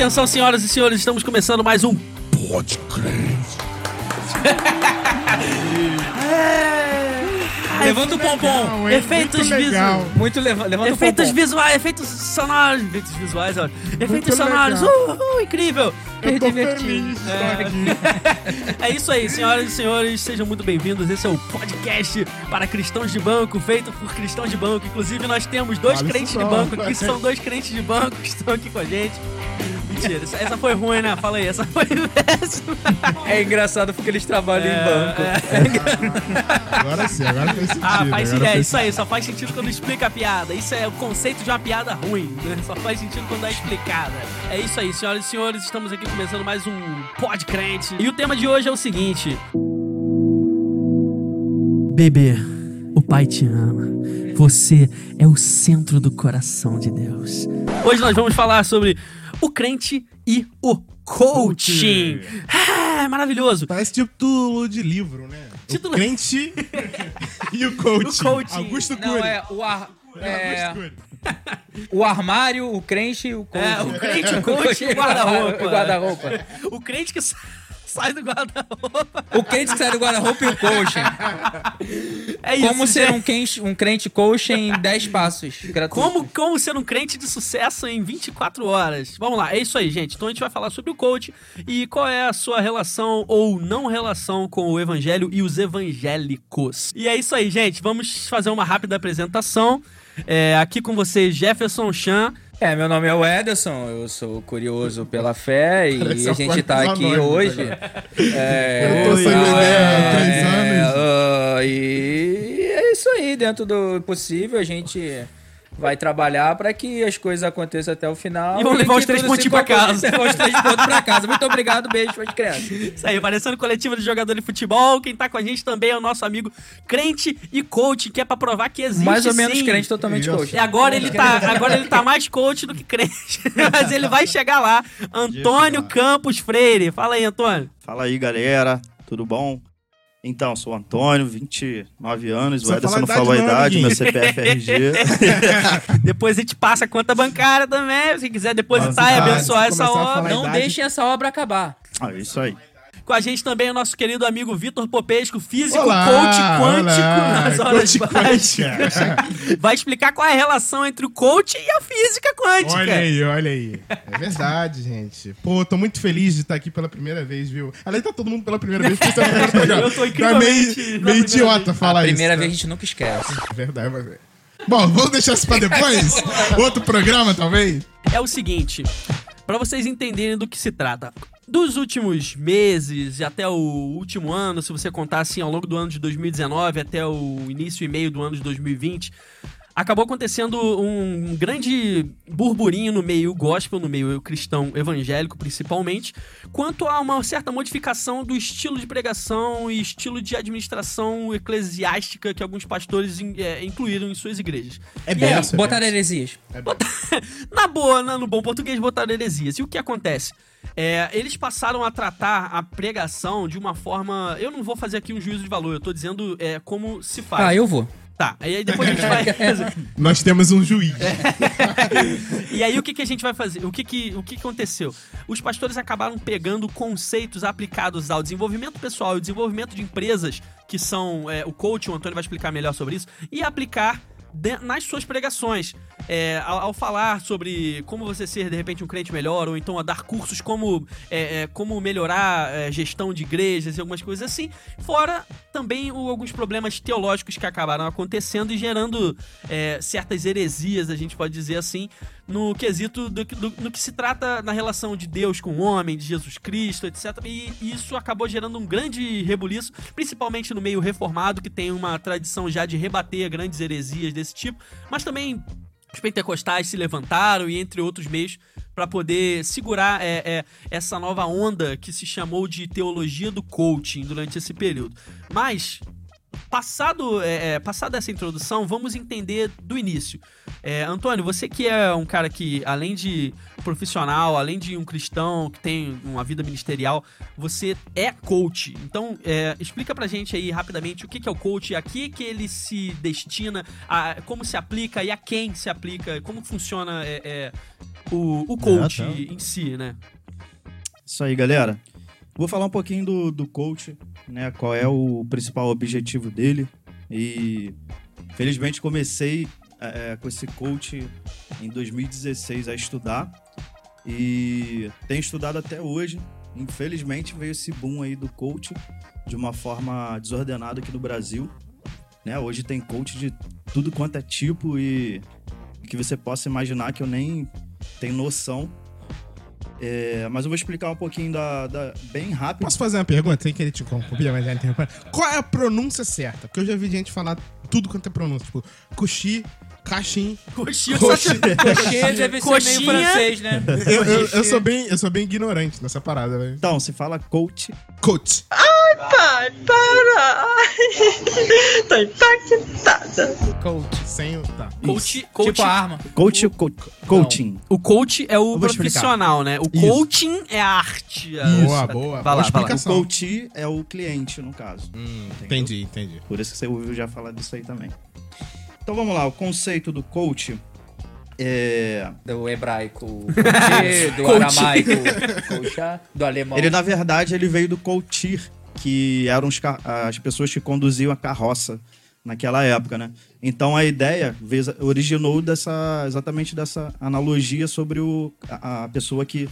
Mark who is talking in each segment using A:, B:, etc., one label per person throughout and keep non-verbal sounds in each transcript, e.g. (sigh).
A: Atenção, senhoras e senhores, estamos começando mais um Pode (laughs) Crer.
B: Levanta o pompom.
C: hein?
A: Efeitos
C: Muito legal.
A: visuais.
B: Muito leva, levanta
A: Efeitos
B: o pompom.
A: visuais, efeitos sonoros, efeitos visuais, ó. Efeitos
C: Muito
A: sonoros,
C: legal.
A: uh, uh, incrível.
C: Eu tô
B: divertido.
C: feliz aqui. (laughs)
A: É isso aí, senhoras e senhores, sejam muito bem-vindos. Esse é o podcast para cristãos de banco, feito por cristãos de banco. Inclusive, nós temos dois
C: Fala
A: crentes de banco aqui, (laughs) são dois crentes de banco que estão aqui com a gente. Mentira, essa, essa foi ruim, né? Fala aí, essa foi péssima.
B: É engraçado porque eles trabalham em banco. (laughs)
C: Agora sim, agora faz sentido.
A: Ah, faz
C: agora.
A: É isso aí, só faz sentido quando explica a piada. Isso é o conceito de uma piada ruim, né? Só faz sentido quando é explicada. É isso aí, senhoras e senhores, estamos aqui começando mais um Pod Crente. E o tema de hoje é o seguinte: Bebê, o pai te ama. Você é o centro do coração de Deus. Hoje nós vamos falar sobre o crente e o coaching. Ah, maravilhoso.
C: Parece título de livro, né?
A: Título-
C: O crente (laughs) e o coaching.
A: O coaching.
C: Augusto Cury.
B: Não, é o, ar, é
C: Augusto Cury. (laughs)
B: o armário, o crente e o coach.
A: É, o crente, o coach e o guarda-roupa. (laughs)
B: O guarda-roupa.
A: O crente que sa- sai do guarda-roupa.
B: O crente que sai do guarda-roupa e o coaching.
A: É isso.
B: Como ser
A: gente.
B: um crente, um crente coach em 10 passos. gratuitos.
A: Como, como ser um crente de sucesso em 24 horas. Vamos lá, é isso aí, gente. Então a gente vai falar sobre o coach e qual é a sua relação ou não relação com o evangelho e os evangélicos. E é isso aí, gente. Vamos fazer uma rápida apresentação. É, aqui com vocês, Jefferson Chan.
B: É, meu nome é o Ederson, eu sou curioso pela fé e
C: Parece
B: a gente tá aqui
C: anônimo
B: hoje. É,
C: Eu tô sem ideia há três
B: é,
C: anos.
B: ah, e é isso aí, dentro do possível, a gente vai trabalhar para que as coisas aconteçam até o final.
A: E vamos levar os três pontinhos
B: conclua.
A: casa. (laughs)
B: Levar os três pontos pra casa. Muito obrigado, beijo para as crianças.
A: Isso aí, parecendo coletiva de jogador de futebol. Quem tá com a gente também é o nosso amigo crente e coach, que é pra provar que existe
B: Mais ou menos
A: sim.
B: crente, totalmente coach.
A: E agora ele tá, (laughs) agora ele tá mais coach do que crente. (laughs) Mas ele vai chegar lá. Antônio Campos Freire. Fala aí, Antônio.
D: Fala aí, galera. Tudo bom? Então, sou o Antônio, 29 anos.
C: Precisa
D: O Ederson não falou a idade, meu CPF RG. (laughs)
A: Depois a gente passa a conta bancária também. Se quiser depositar e abençoar essa obra.
B: Não
C: idade.
B: deixem essa obra acabar.
D: Ah, isso aí.
A: Com a gente também é o nosso querido amigo Vitor Popesco, físico,
C: Olá,
A: coach quântico
C: olá,
A: nas horas básicas. (laughs) Vai explicar qual é a relação entre o coach e a física quântica.
C: Olha aí, olha aí. É verdade, gente. Pô, tô muito feliz de estar aqui pela primeira vez, viu? Além tá todo mundo pela primeira vez. porque você é (laughs) programa.
A: Eu tô
C: Tá
A: incrivelmente
C: meio, meio
A: primeira
C: idiota
A: vez.
C: falar isso.
B: Primeira
C: né?
B: vez a gente nunca esquece.
C: É verdade, mas... Bom, vamos deixar isso pra depois? (laughs) Outro programa, talvez?
A: é o seguinte, pra vocês entenderem do que se trata. Dos últimos meses e até o último ano, se você contar assim ao longo do ano de 2019 até o início e meio do ano de 2020, acabou acontecendo um grande burburinho no meio gospel, no meio cristão evangélico principalmente, quanto a uma certa modificação do estilo de pregação e estilo de administração eclesiástica que alguns pastores eh, incluíram em suas igrejas.
C: É
A: aí,
C: benção, é
B: Botar heresias. (laughs)
A: na boa, na- no bom português, botaram heresias. E o que acontece? É, eles passaram a tratar a pregação de uma forma. Eu não vou fazer aqui um juízo de valor, eu tô dizendo é, como se faz.
B: Ah, eu vou.
A: Tá, aí depois a gente vai. (laughs)
C: Nós temos um juiz. (laughs)
A: E aí o que, que a gente vai fazer? O que, que, o que que aconteceu? Os pastores acabaram pegando conceitos aplicados ao desenvolvimento pessoal e desenvolvimento de empresas, que são é, o coach, o Antônio vai explicar melhor sobre isso, e aplicar de- nas suas pregações. É, ao, ao falar sobre como você ser, de repente, um crente melhor, ou então a dar cursos como, é, é, como melhorar é, gestão de igrejas e algumas coisas assim. Fora também o- alguns problemas teológicos que acabaram acontecendo e gerando é, certas heresias, a gente pode dizer assim, no quesito do, do- no que se trata na relação de Deus com o homem, de Jesus Cristo, etc. E isso acabou gerando um grande rebuliço, principalmente no meio reformado, que tem uma tradição já de rebater grandes heresias desse tipo, mas também os pentecostais se levantaram e entre outros meios para poder segurar é, é, essa nova onda que se chamou de teologia do coaching durante esse período. Mas Passado, é, é, passada essa introdução, vamos entender do início. É, Antônio, você que é um cara que, além de profissional, além de um cristão que tem uma vida ministerial, você é coach. Então, é, explica pra gente aí rapidamente o que que é o coach, a que que ele se destina, a, como se aplica e a quem se aplica, como funciona é, é, o, o coach
E: Ah, tá.
A: em si, né?
D: Isso aí, galera. Vou falar um pouquinho do, do coach, né? Qual é o principal objetivo dele. E felizmente comecei é, com esse coach em 2016 a estudar. E tenho estudado até hoje. Infelizmente veio esse boom aí do coach de uma forma desordenada aqui no Brasil. Né? Hoje tem coach de tudo quanto é tipo e que você possa imaginar que eu nem tenho noção. É, mas eu vou explicar um pouquinho da, da- bem rápido.
C: Posso fazer uma pergunta sem querer te interromper, mas já interromper? Qual é a pronúncia certa? Porque eu já vi gente falar tudo quanto é pronúncia. Tipo, coxi, caixim.
A: Coxinha,
C: Coxinha.
B: Coxinha deve ser
A: Coxinha.
B: meio francês, né?
C: Eu, eu- eu sou bem, eu sou bem ignorante nessa parada, velho.
D: Então, se fala coach,
C: Coach.
F: Pai, para! Ai, (laughs) tô impactada.
B: Coach.
C: Sem o. Tá.
A: Coach, coach,
B: Tipo a arma.
D: coach, co- coaching.
A: O coach é o profissional, né? O
C: Isso.
A: coaching é a arte. a-
C: Boa,
A: Vai
C: boa.
A: lá, vai lá.
D: O
C: explicação.
D: coach é o cliente, no caso.
C: Hum, entendi, entendi.
D: Por isso que você ouviu já falar disso aí também. Então vamos lá, o conceito do coach é.
B: Do hebraico, (laughs) coach, do aramaico, (laughs) do alemão.
D: Ele, na verdade, ele veio do coachir, que eram os as pessoas que conduziam a carroça naquela época, né? Então a ideia originou dessa, exatamente dessa analogia sobre o, a, a pessoa que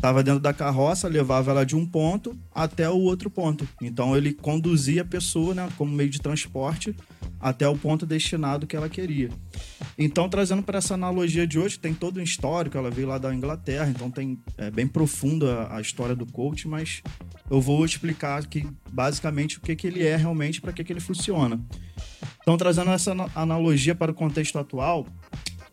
D: estava dentro da carroça, levava ela de um ponto até o outro ponto. Então ele conduzia a pessoa, né, como meio de transporte até o ponto destinado que ela queria. Então, trazendo para essa analogia de hoje, tem todo um histórico, ela veio lá da Inglaterra, então tem é, bem profunda a história do coach, mas eu vou explicar aqui basicamente o que, que ele é realmente, para que, que ele funciona. Então, trazendo essa ana- analogia para o contexto atual,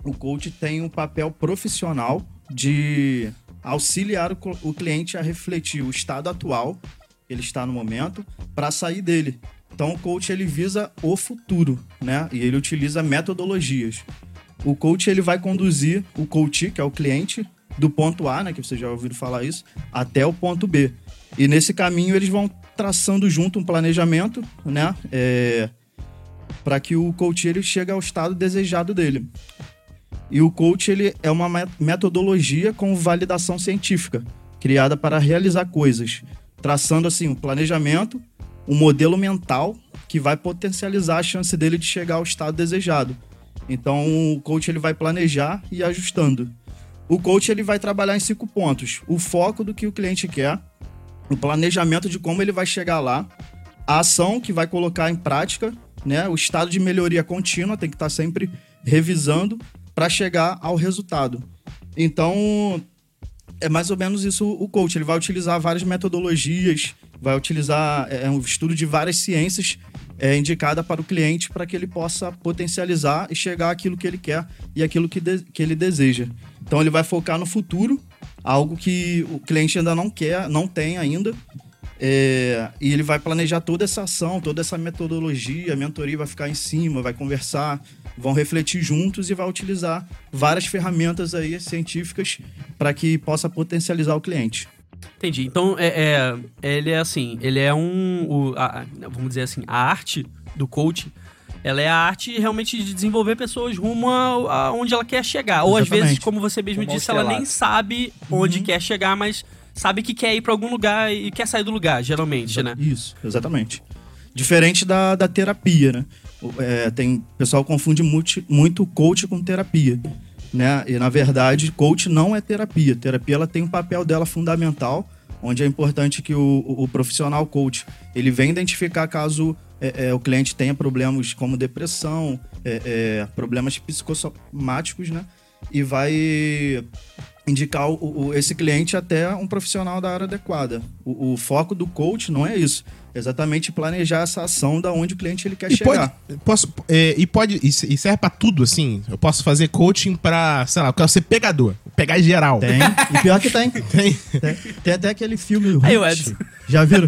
D: o coach tem um papel profissional de auxiliar o, cliente a refletir o estado atual que ele está no momento para sair dele. Então, o coach ele visa o futuro, né? E ele utiliza metodologias. O coach ele vai conduzir o coach, que é o cliente, do ponto A, né, que vocês já ouviram falar isso, até o ponto B. E nesse caminho eles vão traçando junto um planejamento, né, é, para que o coach ele chegue ao estado desejado dele. E o coach ele é uma met- metodologia com validação científica, criada para realizar coisas, traçando assim um planejamento, um modelo mental que vai potencializar a chance dele de chegar ao estado desejado. Então o coach ele vai planejar e ajustando. O coach ele vai trabalhar em cinco pontos: o foco do que o cliente quer, o planejamento de como ele vai chegar lá, a ação que vai colocar em prática, né? O estado de melhoria contínua tem que estar sempre revisando para chegar ao resultado. Então é mais ou menos isso o coach. Ele vai utilizar várias metodologias, vai utilizar é, um estudo de várias ciências é, indicada para o cliente para que ele possa potencializar e chegar àquilo que ele quer e aquilo que, que ele deseja. Então ele vai focar no futuro, algo que o cliente ainda não quer, não tem ainda. É, e ele vai planejar toda essa ação, toda essa metodologia, a mentoria vai ficar em cima, vai conversar, vão refletir juntos e vai utilizar várias ferramentas aí científicas para que possa potencializar o cliente.
A: Entendi. Então, é, é- ele é assim, ele é um... o- a- vamos dizer assim, a arte do coach, ela é a arte realmente de desenvolver pessoas rumo a, a onde ela quer chegar. Ou às vezes, como você mesmo
B: ao
A: disse, ela nem sabe onde quer chegar, mas sabe que quer ir pra algum lugar e quer sair do lugar, geralmente, né?
D: Isso, exatamente. Diferente da, da terapia, né? É, tem, o pessoal confunde muito, muito coach com terapia. Né? E, na verdade, coach não é terapia. Terapia ela tem um papel dela fundamental, onde é importante que o, o- o profissional coach ele venha identificar caso é, é, o cliente tenha problemas como depressão, é, é, problemas psicossomáticos, né? E vai indicar o- o- esse cliente até um profissional da área adequada. O, o foco do coach não é isso. Exatamente planejar essa ação da onde o cliente ele quer
C: E pode,
D: chegar.
C: posso, é, e pode e se- serve pra tudo, assim. Eu posso fazer coaching pra, sei lá, eu quero ser pegador. Pegar geral.
D: Tem. E pior que tem. (laughs)
C: Tem.
D: Tem, tem até aquele filme
A: Aí, o
D: Roots.
A: Edson.
D: Já viram?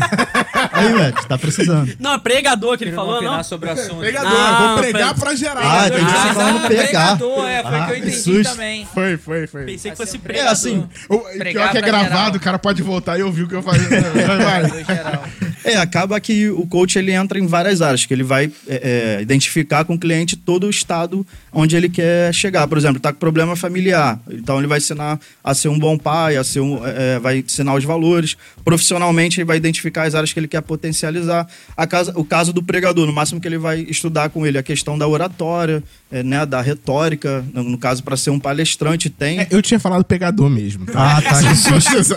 D: Aí, Matt, tá precisando.
A: Não, é pregador que ele falou, não?
B: sobre o assunto.
C: Pregador,
A: Não,
C: vou pregar
A: foi-
C: pra geral.
D: Ah,
C: né?
D: entendi.
B: Ah,
D: falando pegar.
B: pregador, é, foi o
D: Ah,
B: que eu
D: que
B: entendi
D: susto.
B: também.
C: Foi, foi, foi.
A: Pensei que fosse
B: ser
D: É
A: pregador.
D: assim,
C: O, pior que é gravado,
B: geral.
C: o cara pode voltar e ouvir o que eu falei. (laughs)
D: É, acaba que o coach ele entra em várias áreas, que ele vai é, é, identificar com o cliente todo o estado onde ele quer chegar. Por exemplo, está com problema familiar, então ele vai ensinar a ser um bom pai, a ser um, é, é, vai ensinar os valores. Profissionalmente, ele vai identificar as áreas que ele quer potencializar. A casa, o caso do pregador, no máximo que ele vai estudar com ele a questão da oratória, é, né, da retórica. No, no caso, para ser um palestrante, tem.
C: É, eu tinha falado pegador mesmo.
D: Ah, tá, que susto.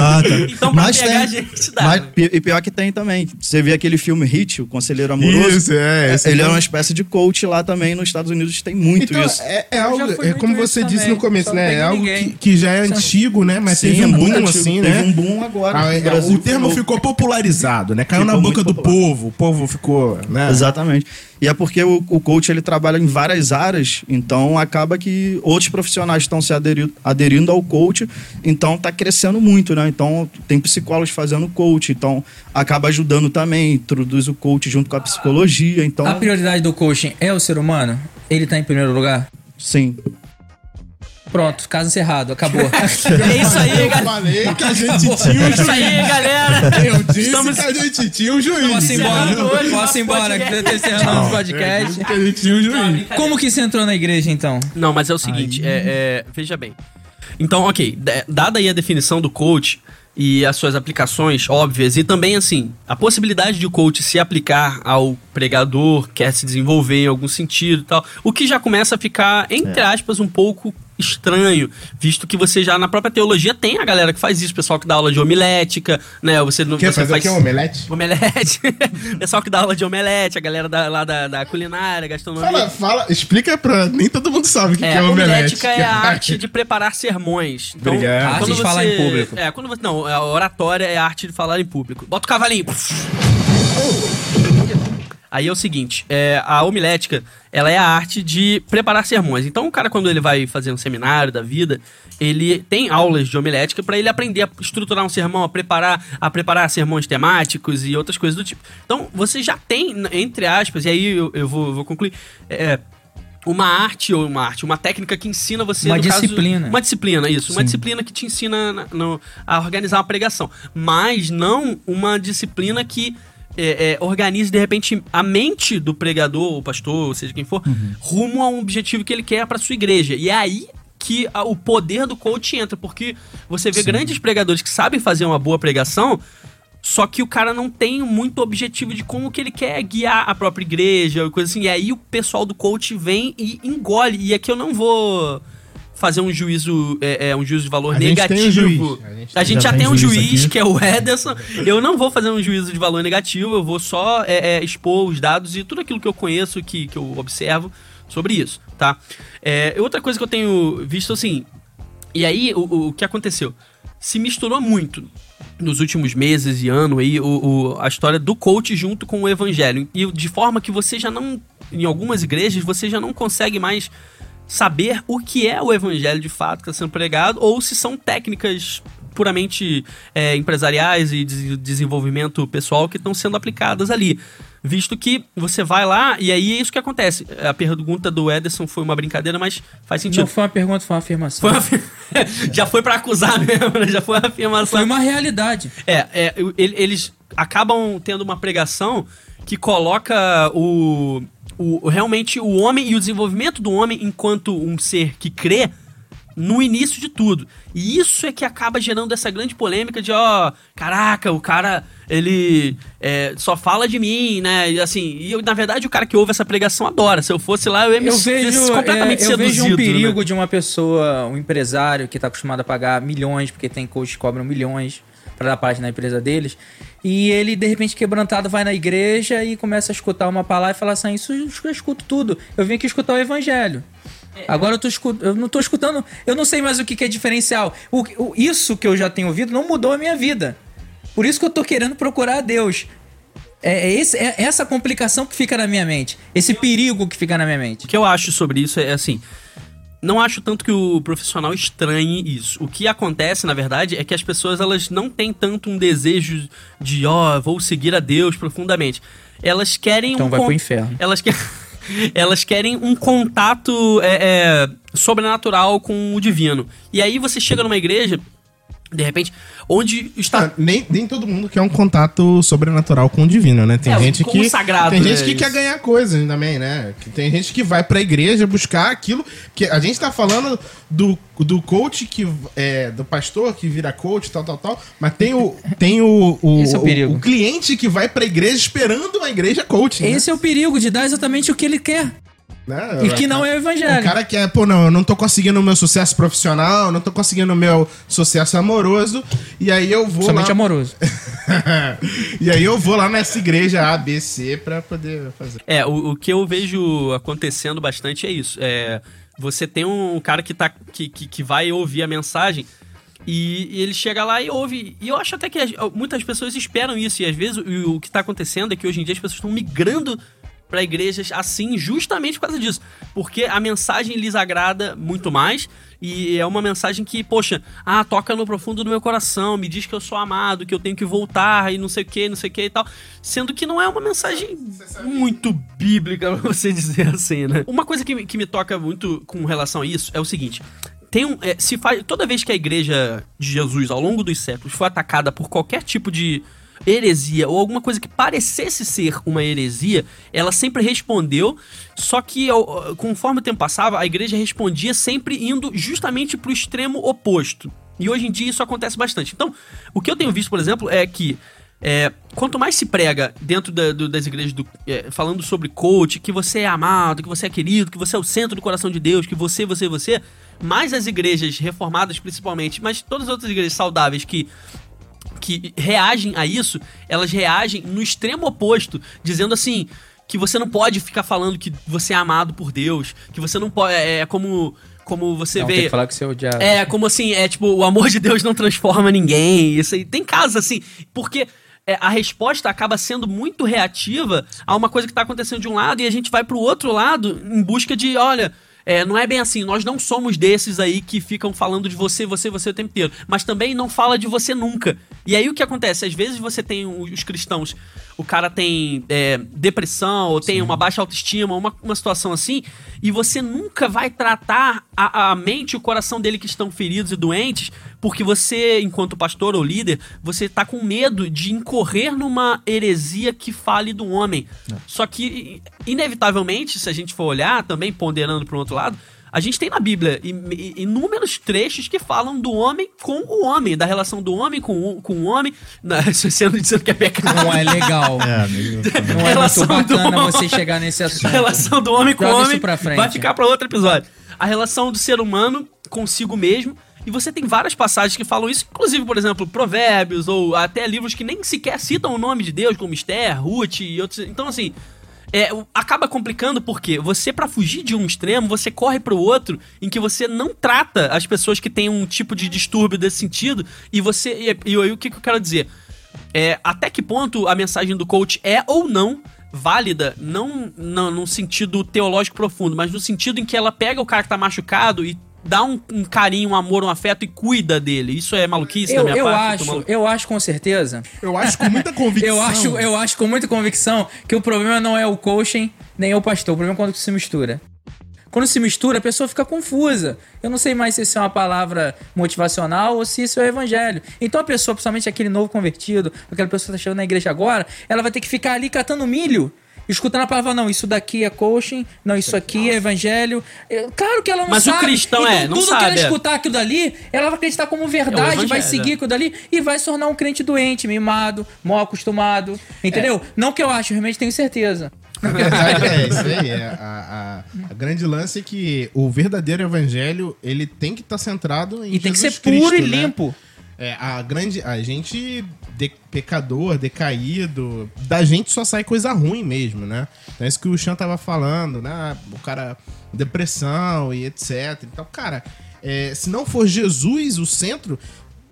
D: Ah, tá.
A: Então, pra
D: Mas
A: pegar
D: tem.
A: a gente dá.
D: Mas, e pior que tem também. Você vê aquele filme Hit, o Conselheiro Amoroso.
C: Isso, é. esse
D: ele é uma espécie de coach lá também nos Estados Unidos, tem muito
C: Então,
D: isso.
C: é, é algo, é como você disse
B: também,
C: no começo,
B: só
C: né? É algo que, que já é antigo, né? Mas teve
D: é
C: um
D: muito
C: boom,
D: antigo.
C: assim,
D: Teve
C: né?
D: um boom agora.
C: Ah, é, o termo ficou popularizado, né? Caiu
D: Ficou
C: na boca do povo, o povo ficou, né?
D: Exatamente. E é porque o, o coach ele trabalha em várias áreas, então acaba que outros profissionais estão se aderi- aderindo ao coach, então tá crescendo muito, né? Então tem psicólogos fazendo coach, então acaba ajudando também, introduz o coach junto com a psicologia, então
B: A prioridade do coaching é o ser humano? Ele tá em primeiro lugar?
D: sim.
B: Pronto, caso encerrado, acabou. (laughs)
A: É isso aí,
C: Eu
A: galera.
C: falei que a gente tinha um
A: É isso aí,
C: juiz.
A: galera.
C: Eu disse
A: Estamos-
C: que a gente tinha um juiz.
B: Posso ir embora,
A: hoje
B: posso ir embora, eu encerrando o podcast.
C: Eu que a gente tinha um juiz.
B: Como que você entrou na igreja, então?
A: Não, mas é o seguinte, é, é, veja bem. Então, ok, dada aí a definição do coach e as suas aplicações óbvias, e também, assim, a possibilidade de o coach se aplicar ao pregador, quer se desenvolver em algum sentido e tal, o que já começa a ficar, entre aspas, um pouco estranho, visto que você já na própria teologia tem a galera que faz isso, o pessoal que dá aula de homilética, né? Você não
C: Quer
A: você
C: fazer
A: faz
C: aqui um omelete?
A: omelete, (laughs) pessoal que dá aula de omelete, a galera da, lá da, da culinária, gastronomia.
C: Fala, fala, explica pra. Nem todo mundo sabe o que,
A: É,
C: que é
A: a
C: omelete.
A: homilética é a arte de preparar sermões. Então,
C: Obrigado.
B: A arte
A: quando
B: de falar em público.
A: É, quando você. Não, a oratória é a arte de falar em público. Bota o cavalinho. Aí é o seguinte, é, a homilética, ela é a arte de preparar sermões. Então, o cara, quando ele vai fazer um seminário da vida, ele tem aulas de homilética para ele aprender a estruturar um sermão, a preparar, a preparar sermões temáticos e outras coisas do tipo. Então, você já tem, entre aspas, e aí eu, eu vou, vou concluir, é, uma arte ou uma arte, uma técnica que ensina você
B: Uma
A: no caso-
B: disciplina.
A: uma disciplina, isso. Uma disciplina que te ensina na- no- a organizar uma pregação. Mas não uma disciplina que é, é, organize, de repente, a mente do pregador, ou pastor, ou seja quem for, rumo a um objetivo que ele quer para sua igreja. E é aí que a- o poder do coach entra, porque você vê grandes pregadores que sabem fazer uma boa pregação, só que o cara não tem muito objetivo de como que ele quer guiar a própria igreja, coisa assim. E aí o pessoal do coach vem e engole. E aqui eu não vou fazer um juízo, é, é, um juízo de valor
C: A gente tem um
A: negativo.
C: juiz.
A: A
C: A
A: gente,
C: gente
A: já,
C: já
A: tem um
C: tem juiz
A: juiz,
C: aqui.
A: que é o Ederson. Eu não vou fazer um juízo de valor negativo, eu vou só é, é, expor os dados e tudo aquilo que eu conheço, que, que eu observo sobre isso, tá? É, outra coisa que eu tenho visto, assim, e aí, o, o- o que aconteceu? Se misturou muito nos últimos meses e ano aí o, o- a história do coach junto com o evangelho. E de forma que você já não, em algumas igrejas, você já não consegue mais saber o que é o evangelho de fato que está sendo pregado ou se são técnicas puramente é, empresariais e de desenvolvimento pessoal que estão sendo aplicadas ali. Visto que você vai lá e aí é isso que acontece. A pergunta do Ederson foi uma brincadeira, mas faz sentido.
B: Não foi uma pergunta, foi uma afirmação.
A: Foi uma afir- (laughs) já foi pra acusar mesmo, né? já foi uma afirmação.
B: Foi uma realidade.
A: É, é, eles acabam tendo uma pregação que coloca o, o- realmente o homem e o desenvolvimento do homem enquanto um ser que crê no início de tudo. E isso é que acaba gerando essa grande polêmica de, ó, caraca, o cara, ele é, só fala de mim, né? E assim, e eu, na verdade o cara que ouve essa pregação adora. Se eu fosse lá, eu ia me
B: Eu vejo,
A: completamente
B: é, eu vejo
A: seduzido.
B: um perigo
A: né?
B: de uma pessoa, um empresário que está acostumado a pagar milhões, porque tem coaches que cobram milhões para dar parte na empresa deles, e ele, de repente, quebrantado, vai na igreja e começa a escutar uma palavra e fala assim: Isso eu escuto tudo. Eu vim aqui escutar o evangelho. Agora eu, tô escu- eu não tô escutando, eu não sei mais o que, que é diferencial. O, o- isso que eu já tenho ouvido não mudou a minha vida. Por isso que eu tô querendo procurar a Deus. É, é esse- é essa complicação que fica na minha mente. Esse perigo que fica na minha mente.
A: O que eu acho sobre isso é assim. Não acho tanto que o profissional estranhe isso. O que acontece, na verdade, é que as pessoas elas não têm tanto um desejo de, ó, vou seguir a Deus profundamente. Elas querem
B: Então
A: um
B: vai
A: con-
B: pro inferno.
A: elas, que... (laughs) elas querem um contato é, é, sobrenatural com o divino. E aí você chega numa igreja, de repente, onde está.
C: Ah, nem, nem todo mundo quer um contato sobrenatural com o divino, né? Tem
A: É,
C: gente que.
A: o sagrado,
C: tem
A: né?
C: gente que quer ganhar coisas também, né? Que Tem gente que vai pra igreja buscar aquilo. que A gente tá falando do, do coach que. É, do pastor que vira coach, tal, tal, tal. Mas tem o. Tem o. o,
B: Esse é o perigo.
C: o cliente que vai pra igreja esperando uma igreja coach. né?
B: Esse é o perigo de dar exatamente o que ele quer.
C: Né?
B: E que não é o
C: O
B: evangelho.
C: cara que é, pô, não, eu não tô conseguindo o meu sucesso profissional, não tô conseguindo o meu sucesso amoroso, e aí eu vou
B: Somente
C: lá...
B: amoroso. (laughs)
C: e aí eu vou lá nessa igreja A, B, C pra poder fazer.
A: É, o, o que eu vejo acontecendo bastante é isso. É, você tem um cara que, tá, que, que, que vai ouvir a mensagem e, e ele chega lá e ouve. E eu acho até que as- muitas pessoas esperam isso. E às vezes o, o que tá acontecendo é que hoje em dia as pessoas estão migrando para igrejas assim justamente por causa disso. Porque a mensagem lhes agrada muito mais e é uma mensagem que, poxa, ah, toca no profundo do meu coração, me diz que eu sou amado, que eu tenho que voltar e não sei o que, não sei o que e tal. Sendo que não é uma mensagem muito bíblica, (laughs) pra você dizer assim, né? Uma coisa que, que me toca muito com relação a isso é o seguinte. Tem um, é, se faz, toda vez que a igreja de Jesus, ao longo dos séculos, foi atacada por qualquer tipo de heresia ou alguma coisa que parecesse ser uma heresia, ela sempre respondeu, só que conforme o tempo passava, a igreja respondia sempre indo justamente pro extremo oposto. E hoje em dia isso acontece bastante. Então, o que eu tenho visto, por exemplo, é que é, quanto mais se prega dentro da- do- das igrejas do- é, falando sobre coach, que você é amado, que você é querido, que você é o centro do coração de Deus, que você, você, você, mais as igrejas reformadas principalmente, mas todas as outras igrejas saudáveis que que reagem a isso, elas reagem no extremo oposto, dizendo assim que você não pode ficar falando que você é amado por Deus, que você não pode é, é como como você
B: Não, tem
A: vê
B: que falar que você é odiado.
A: é, como assim, é tipo, o amor de Deus não transforma ninguém. Isso aí. Tem casos assim, porque é, a resposta acaba sendo muito reativa a uma coisa que tá acontecendo de um lado e a gente vai pro outro lado em busca de, olha. É, não é bem assim, nós não somos desses aí que ficam falando de você, você, você o tempo inteiro. Mas também não fala de você nunca. E aí o que acontece? Às vezes você tem os cristãos, o cara tem é, depressão, ou tem uma baixa autoestima, uma, uma situação assim, e você nunca vai tratar a, a mente e o coração dele que estão feridos e doentes, porque você, enquanto pastor ou líder, você tá com medo de incorrer numa heresia que fale do homem. Só que, inevitavelmente, se a gente for olhar, também ponderando para um outro lado, a gente tem na Bíblia in- in- inúmeros trechos que falam do homem com o homem, da relação do homem com o, com o homem, na, (laughs) sendo dizendo que é pecado.
B: Não é legal.
D: É, amigo.
B: Não é muito bacana você chegar nesse assunto.
A: A relação do homem com o homem
B: isso pra frente.
A: vai ficar pra outro episódio. A relação do ser humano consigo mesmo. E você tem várias passagens que falam isso, inclusive, por exemplo, provérbios ou até livros que nem sequer citam o nome de Deus, como Esther, Ruth e outros. Então, assim, é, o- acaba complicando porque você, pra fugir de um extremo, você corre pro outro em que você não trata as pessoas que têm um tipo de distúrbio desse sentido e você. E, e aí o que, que eu quero dizer? É, até que ponto a mensagem do coach é ou não válida, não, não num sentido teológico profundo, mas no sentido em que ela pega o cara que tá machucado e dá um, um carinho, um amor, um afeto e cuida dele. Isso é maluquice da
B: Eu,
A: minha
B: eu
A: parte?
B: Acho,
A: maluco.
B: eu acho com certeza.
C: Eu acho com muita (laughs) convicção.
B: Eu acho, eu acho com muita convicção que o problema não é o coaching nem é o pastor. O problema é quando se mistura. Quando se mistura, a pessoa fica confusa. Eu não sei mais se isso é uma palavra motivacional ou se isso é o evangelho. Então a pessoa, principalmente aquele novo convertido, aquela pessoa que tá chegando na igreja agora, ela vai ter que ficar ali catando milho. Escutando a palavra, não, isso daqui é coaching, não, isso aqui é evangelho. Eu- claro que ela não
A: Mas o
B: sabe.
A: cristão
B: então,
A: é, não
B: tudo que
A: sabe,
B: ela
A: é.
B: escutar aquilo dali, ela vai acreditar como verdade,
A: evangelho,
B: vai seguir
A: é.
B: aquilo dali e vai se tornar um crente doente, mimado, mal acostumado. Entendeu? Não que eu acho, realmente tenho certeza. (laughs)
C: É isso aí. é a, a- a grande lance é que o verdadeiro evangelho, ele tem que estar centrado em
B: E tem que
C: Jesus
B: ser puro
C: Cristo,
B: e
C: né?
B: limpo.
C: É, a grande. A gente, de- pecador, decaído, da gente só sai coisa ruim mesmo, né? Então é isso que o Chan tava falando, né? O cara, depressão e etc. Então, cara, é, se não for Jesus o centro.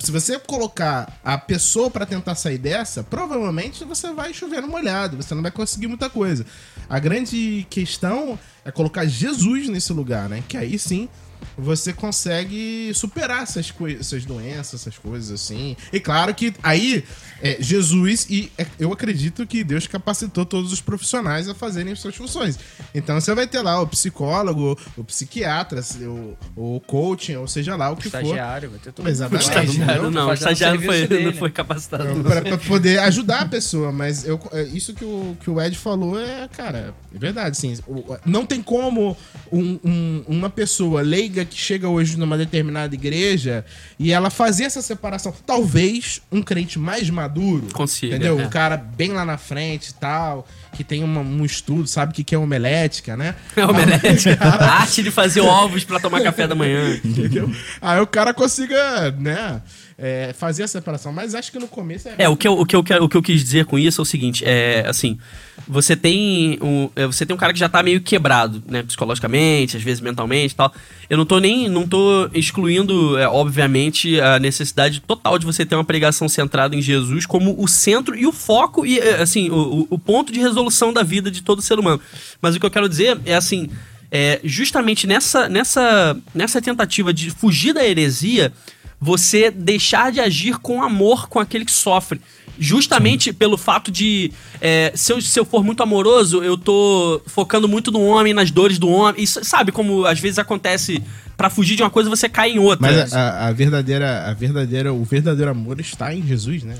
C: Se você colocar a pessoa pra tentar sair dessa, provavelmente você vai chover no molhado, você não vai conseguir muita coisa. A grande questão é colocar Jesus nesse lugar, né? Que aí sim você consegue superar essas, essas doenças, essas coisas assim. E claro que aí é, Jesus e é, eu acredito que Deus capacitou todos os profissionais a fazerem as suas funções. Então você vai ter lá o psicólogo, o psiquiatra, o, o coaching, ou seja lá o que for.
B: Estagiário, vai ter todo mundo.
C: Exatamente.
A: Estagiário
C: entendeu?
A: não, o estagiário foi,
B: serviço
A: não
B: dele.
A: foi capacitado.
C: Pra, pra poder ajudar a pessoa, mas eu, é, isso que o, que o Ed falou é, cara, é verdade, sim. Não tem como um- um- uma pessoa leiga que chega hoje numa determinada igreja e ela fazer essa separação. Talvez um crente mais maduro,
A: Consiga,
C: entendeu?
A: é.
C: Um cara bem lá na frente e tal, que tem uma- um estudo, sabe o que, que é homelética, né?
A: É omelete. A arte de fazer ovos pra tomar café da manhã. (laughs)
C: Entendeu? Aí o cara consiga, né, é, fazer a separação. Mas acho que no começo é.
A: É, o que, eu, o, que eu, o que eu quis dizer com isso é o seguinte, é assim, você tem um, é, você tem um cara que já tá meio quebrado, né, psicologicamente, às vezes mentalmente e tal. Eu não tô nem, não tô excluindo, é, obviamente, a necessidade total de você ter uma pregação centrada em Jesus como o centro e o foco e, é, assim, o, o- o ponto de resolução da vida de todo ser humano. Mas o que eu quero dizer é assim, é, justamente nessa, nessa, nessa tentativa de fugir da heresia, você deixar de agir com amor com aquele que sofre. Justamente pelo fato de, é, se, eu, se eu for muito amoroso, eu tô focando muito no homem, nas dores do homem. Isso, sabe como às vezes acontece, pra fugir de uma coisa você cai em outra.
C: Mas a, a verdadeira, a verdadeira, o verdadeiro amor está em Jesus, né?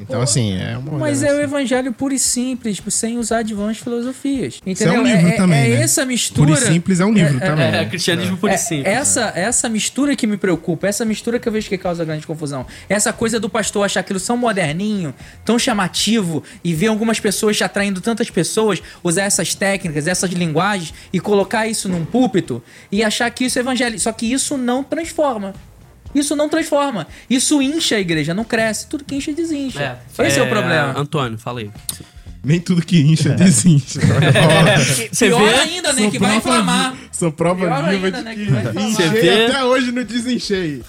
C: Então, assim, é uma.
B: Mas é o
C: assim.
B: evangelho puro e simples, tipo, sem usar de vãs filosofias.
C: Isso é
B: Entendeu?
C: um livro
B: é,
C: também,
B: é
C: né?
B: essa mistura.
C: Puro e simples é um livro
B: É,
C: também.
A: é,
C: né?
A: cristianismo por
B: É,
A: simples.
B: essa, essa mistura que me preocupa, essa mistura que eu vejo que causa grande confusão. Essa coisa do pastor achar aquilo tão moderninho, tão chamativo, e ver algumas pessoas atraindo tantas pessoas, usar essas técnicas, essas linguagens, e colocar isso num púlpito, e achar que isso é evangelho. Só que isso não transforma. Isso não transforma. Isso incha a igreja, não cresce. Tudo que incha, desincha. Esse é, o problema.
A: Antônio, fala aí.
C: Nem tudo que incha desincha. (laughs)
A: Você
B: Pior
A: vê-
B: ainda, né?
C: Sou
B: que vai inflamar.
C: Sou prova
B: Pior
C: viva
B: ainda,
C: de
B: né,
C: que,
B: que vai inflamar.
A: Você
C: enchei
A: vê-
C: até hoje não desenchei.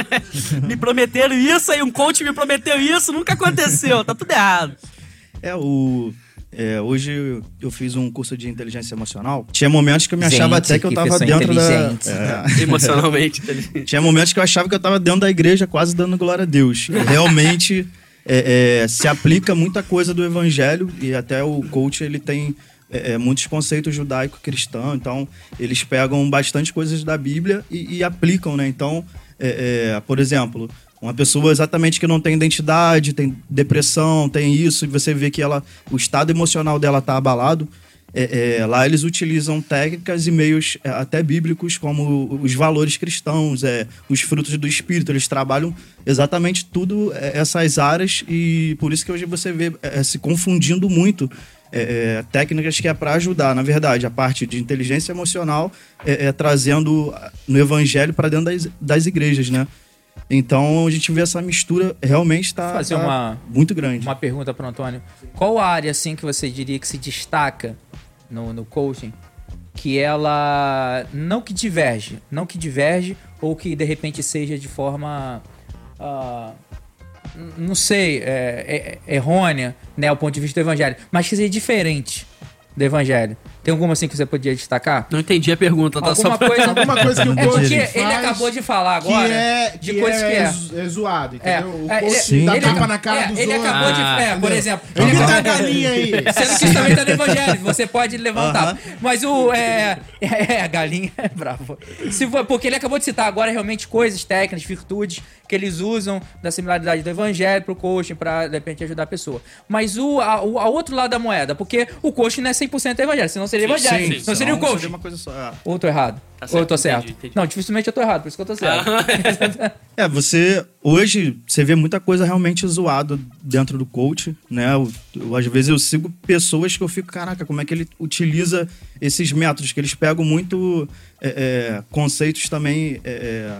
C: (laughs)
A: Me prometeram isso aí, um coach me prometeu isso, nunca aconteceu, tá tudo errado.
D: É, o. é, hoje eu fiz um curso de inteligência emocional. Tinha momentos que eu me achava
B: Gente,
D: até que eu
B: que
D: tava
B: pessoa
D: dentro da. É, (laughs)
A: Emocionalmente. inteligente.
D: tinha momentos que eu achava que eu tava dentro da igreja, quase dando glória a Deus. (laughs) Realmente é, é, se aplica muita coisa do evangelho e até o coach ele tem é, é, muitos conceitos judaico-cristãos, então eles pegam bastante coisas da Bíblia e, e aplicam, né? Então, é, é, por exemplo, uma pessoa exatamente que não tem identidade, tem depressão, tem isso, e você vê que ela, o estado emocional dela tá abalado, é, é, lá eles utilizam técnicas e meios é, até bíblicos, como os valores cristãos, é, os frutos do espírito. Eles trabalham exatamente tudo é, essas áreas e por isso que hoje você vê é, se confundindo muito é, é, técnicas que é para ajudar, na verdade, a parte de inteligência emocional é, é, trazendo no evangelho para dentro das, das igrejas, né? Então a gente vê essa mistura realmente está
B: Fazer uma-
D: muito grande.
B: Uma pergunta para Antônio. Qual a área assim que você diria que se destaca no, no coaching? Que ela não que diverge, não que diverge ou que de repente seja de forma n- não sei, é, é- errônea, né, ao ponto de vista do evangelho, mas que seja diferente do evangelho. Tem alguma assim que você podia destacar?
A: Não entendi a pergunta, tá
B: Alguma
A: só
B: coisa,
C: Alguma coisa que o
B: É
C: coach
B: porque
C: faz
B: ele acabou de falar agora
C: que é,
B: de
C: que
B: coisas
C: é,
B: que é.
C: é zoado,
B: É,
C: entendeu? O
B: é,
C: coach
B: ele,
C: dá
B: ele
C: tapa na cara
B: é,
C: dos
B: ele
C: outros.
B: acabou de.
A: Ah,
B: É, por exemplo. Ele-
C: a galinha aí.
B: Sendo que isso também tá no evangelho, você pode levantar. Mas o. É, é, a galinha é bravo. Se for, porque ele acabou de citar agora realmente coisas técnicas, virtudes que eles usam da similaridade do evangelho pro coaching, pra de repente ajudar a pessoa. Mas o, a, o a outro lado da moeda, porque o coaching não é 100% evangelho, senão seria
A: Sim,
B: evangelho.
A: sim,
B: não seria o coaching.
D: seria uma coisa só. É.
B: Ou eu tô errado?
A: Tá
B: Ou eu tô
A: certo,
B: certo?
A: entendi, entendi.
B: Não, dificilmente eu tô errado, por isso que eu tô certo. (laughs)
D: É, você hoje você vê muita coisa realmente zoada dentro do coach, né? Eu- eu, às vezes eu sigo pessoas que eu fico, caraca, como é que ele utiliza esses métodos que eles pegam muito é, é, conceitos também é, é,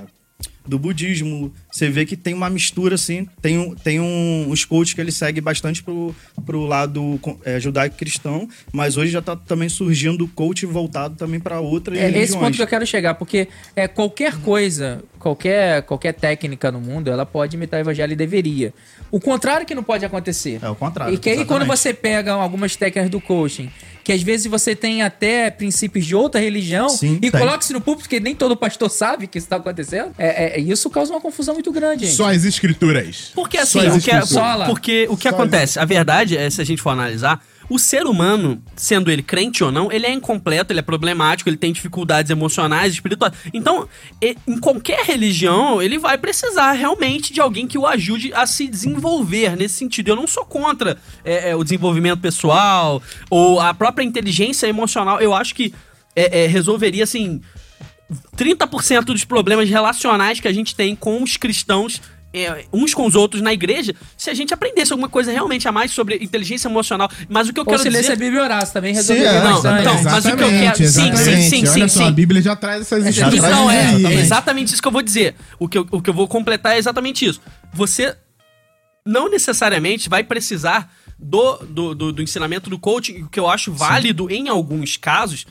D: do budismo. Você vê que tem uma mistura assim, tem um, tem um os coaches que ele segue bastante pro, pro lado é, judaico-cristão, mas hoje já tá também surgindo coach voltado também para outras
B: É esse
D: religiões.
B: ponto que eu quero chegar, porque é, qualquer coisa, qualquer, qualquer técnica no mundo, ela pode imitar o evangelho e deveria. O contrário que não pode acontecer.
D: É o contrário,
B: E que aí quando você pega algumas técnicas do coaching que às vezes você tem até princípios de outra religião
D: Sim,
B: e
D: tem.
B: coloca isso no púlpito, porque nem todo pastor sabe que isso tá acontecendo. É, é- isso causa uma confusão muito grande, gente.
C: Só as escrituras.
A: Porque
C: Só
A: assim,
C: as
A: o que, é-.
B: Só
A: porque o que
C: Só
A: acontece? A verdade é, se a gente for analisar, o ser humano, sendo ele crente ou não, ele é incompleto, ele é problemático, ele tem dificuldades emocionais, espirituais. Então, em qualquer religião, ele vai precisar realmente de alguém que o ajude a se desenvolver nesse sentido. Eu não sou contra é, é, o desenvolvimento pessoal ou a própria inteligência emocional. Eu acho que é, é, resolveria, assim, 30% dos problemas relacionais que a gente tem com os cristãos é, uns com os outros na igreja, se a gente aprendesse alguma coisa realmente a mais sobre inteligência emocional. Mas o que eu
B: Ou
A: quero
B: se lesse
A: dizer...
B: a Bíblia e orasse, também
C: Sim,
B: resolveria
C: é,
A: não,
B: bastante.
A: então, mas o que eu quero- sim, sim, sim,
C: Olha
A: sim,
C: só, a
A: sim.
C: Bíblia já traz essas
D: já
A: Então, é,
C: aí.
A: é exatamente isso que eu vou dizer. O que eu, o que eu vou completar é exatamente isso. Você não necessariamente vai precisar do, do, do, do ensinamento do coaching, o que eu acho válido em alguns casos.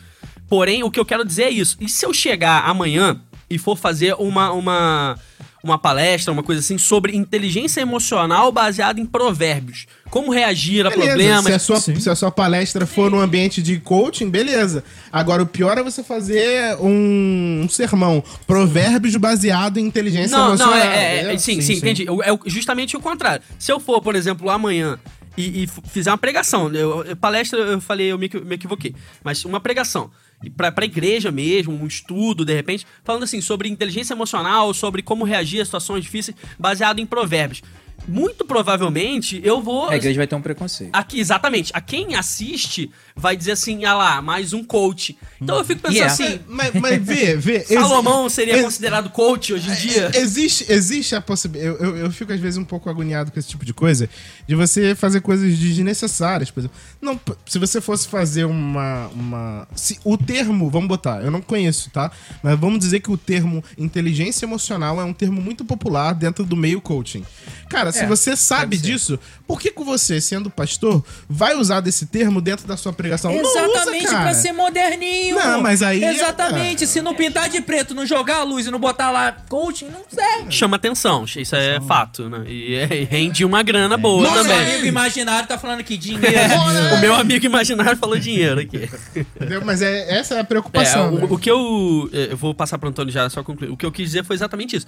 A: Porém, o que eu quero dizer é isso. E se eu chegar amanhã e for fazer uma, uma, uma palestra, uma coisa assim, sobre inteligência emocional baseada em provérbios? Como reagir a
C: Beleza,
A: problemas?
C: se a, sua, se a sua palestra for num ambiente de coaching, beleza. Agora, o pior é você fazer um, um sermão, provérbios baseado em inteligência
A: Não, não,
C: emocional.
A: é, é, é,
C: entendeu?
A: sim, sim, entendi. É justamente o contrário. Se eu for, por exemplo, amanhã e, e fizer uma pregação, eu, eu- palestra, eu falei, eu me, me equivoquei, mas uma pregação, pra, pra igreja mesmo, um estudo, de repente, falando assim, sobre inteligência emocional, sobre como reagir a situações difíceis, baseado em provérbios. Muito provavelmente eu vou.
B: A igreja vai ter um preconceito.
A: Aqui, exatamente. A quem assiste vai dizer assim, ah lá, mais um coach. Então eu fico pensando
B: Yeah.
A: assim,
C: Mas, mas vê, vê. (laughs)
A: Salomão seria
C: ex-
A: considerado coach hoje em dia?
C: Existe, existe a possibilidade. Eu, eu, eu fico às vezes um pouco agoniado com esse tipo de coisa, de você fazer coisas desnecessárias, por exemplo. Não, se você fosse fazer uma. uma se, o termo, vamos botar, eu não conheço, tá? Mas vamos dizer que o termo inteligência emocional é um termo muito popular dentro do meio coaching. Cara, se
B: É,
C: você sabe disso, por que, que você, sendo pastor, vai usar desse termo dentro da sua pregação? Não usa,
B: Exatamente
C: cara.
B: pra ser moderninho.
C: Não, mas aí-
B: Exatamente. Se não pintar de preto, não jogar a luz e não botar lá coaching, não serve.
A: chama atenção, isso é fato, né? E é- rende uma grana boa
B: Nosso
A: também.
B: amigo imaginário tá falando que dinheiro. (laughs)
A: O meu amigo imaginário falou dinheiro aqui.
C: Entendeu? Mas é, essa é a
A: É,
C: preocupação. né?
A: o, o que eu. Eu vou passar pro Antônio já só concluir. O que eu quis dizer foi exatamente isso.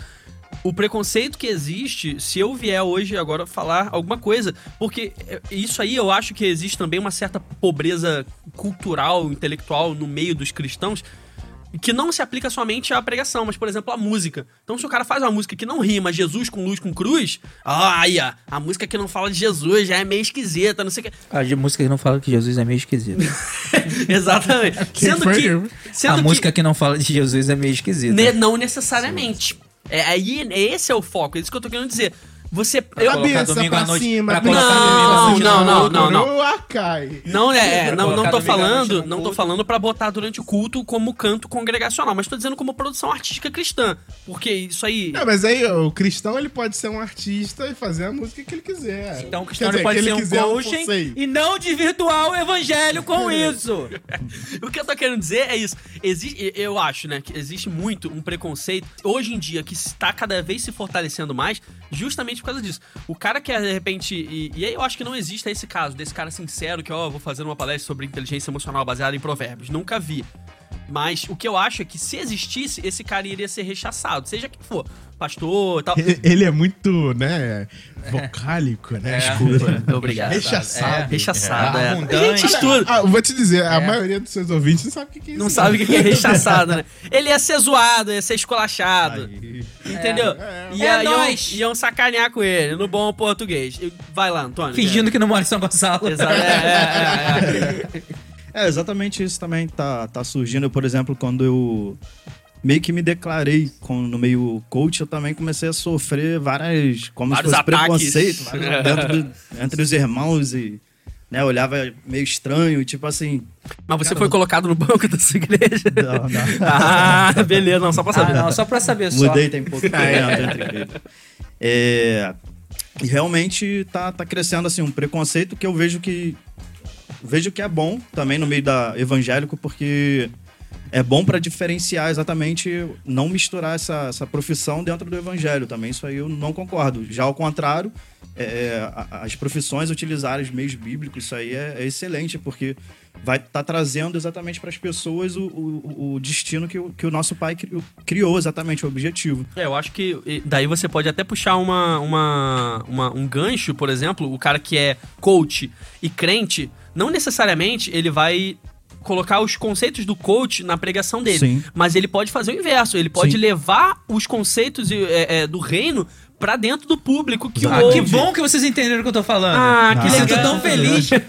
A: O preconceito que existe, se eu vier hoje agora falar alguma coisa, porque é, isso aí eu acho que existe também uma certa pobreza cultural, intelectual no meio dos cristãos, que não se aplica somente à pregação, mas, por exemplo, à música. Então, se o cara faz uma música que não rima Jesus com luz com cruz, olha, a música que não fala de Jesus já é meio esquisita, não sei o que.
B: A de música que não fala que Jesus é meio esquisito. (laughs)
A: Exatamente. (laughs) sendo que- Sendo
B: a
A: que
B: música que não fala de Jesus é meio esquisita.
A: ne- não necessariamente. É, aí, esse é o foco, é isso que eu tô querendo dizer. Você. Eu,
C: Cabeça
B: domingo
C: pra
B: à noite-
C: cima.
B: pra
A: domingo à
C: cabeça,
A: noite não, não, não, não. Não, é, é, não, não tô falando, não tô falando pra botar durante o culto como canto congregacional, mas tô dizendo como produção artística cristã. Porque isso aí.
C: Não, mas aí o cristão ele pode ser um artista e fazer a música que ele quiser.
B: Então o cristão
C: dizer,
B: pode
C: que
B: ser
C: ele
B: um
C: não
B: coaching e não desvirtuar o evangelho com (laughs) isso.
A: O que eu tô querendo dizer é isso. Existe, eu acho, né, que existe muito um preconceito hoje em dia que está cada vez se fortalecendo mais, justamente por causa disso. O cara que de repente. E, e aí eu acho que não existe esse caso, desse cara sincero que, ó, vou fazer uma palestra sobre inteligência emocional baseada em provérbios. Nunca vi. Mas o que eu acho é que se existisse, esse cara iria ser rechaçado, seja quem for. Pastor e tal.
C: Ele- é muito, né, vocálico, né?
A: Desculpa. Obrigado.
C: Rechaçado.
A: É, rechaçado, é. A
B: Abundante.
A: gente estuda.
C: Ah, vou te dizer, a maioria dos seus ouvintes não sabe o que é isso.
A: Não sabe o que é rechaçado, né? Ele ia ser zoado, ia ser esculachado. Entendeu? Ia,
B: É
A: iam,
B: nóis.
A: iam sacanear com ele, no bom português. Vai lá, Antônio.
B: Fingindo que não mora em São Gonçalo.
A: É. Exato. É, é, é, (laughs) é.
D: É, exatamente isso também tá, tá surgindo. Por exemplo, quando eu meio que me declarei com, no meio coach, eu também comecei a sofrer várias, como
A: Vários
D: se fosse
A: ataques.
D: preconceito vários (laughs) dentro do- entre os irmãos e, né, olhava meio estranho, tipo assim,
A: Mas você foi colocado no banco da sua igreja? (laughs)
D: não, não.
A: Ah, beleza, não, só pra
B: Ah,
A: saber.
B: não, só pra saber só.
D: Mudei tem pouco tempo (laughs) entre igrejas. É, e realmente tá, tá crescendo assim um preconceito que eu vejo que vejo que é bom também no meio da evangélico porque é bom para diferenciar exatamente, não misturar essa, essa profissão dentro do evangelho também. Isso aí eu não concordo. Já ao contrário, é, a- as profissões utilizarem os meios bíblicos, isso aí é, é excelente, porque vai estar trazendo exatamente para as pessoas o, o, o destino que o, que o nosso pai criou, exatamente, o objetivo.
A: É, eu acho que daí você pode até puxar uma, uma, uma- um gancho, por exemplo, o cara que é coach e crente, não necessariamente ele vai colocar os conceitos do coach na pregação dele,
D: Sim.
A: mas ele pode fazer o inverso, ele pode
D: Sim.
A: levar os conceitos é, é, do reino pra dentro do público que
B: Ah, que bom que vocês entenderam o que eu tô falando.
A: Ah, que
B: sinto
A: legal.
B: tão feliz. (laughs)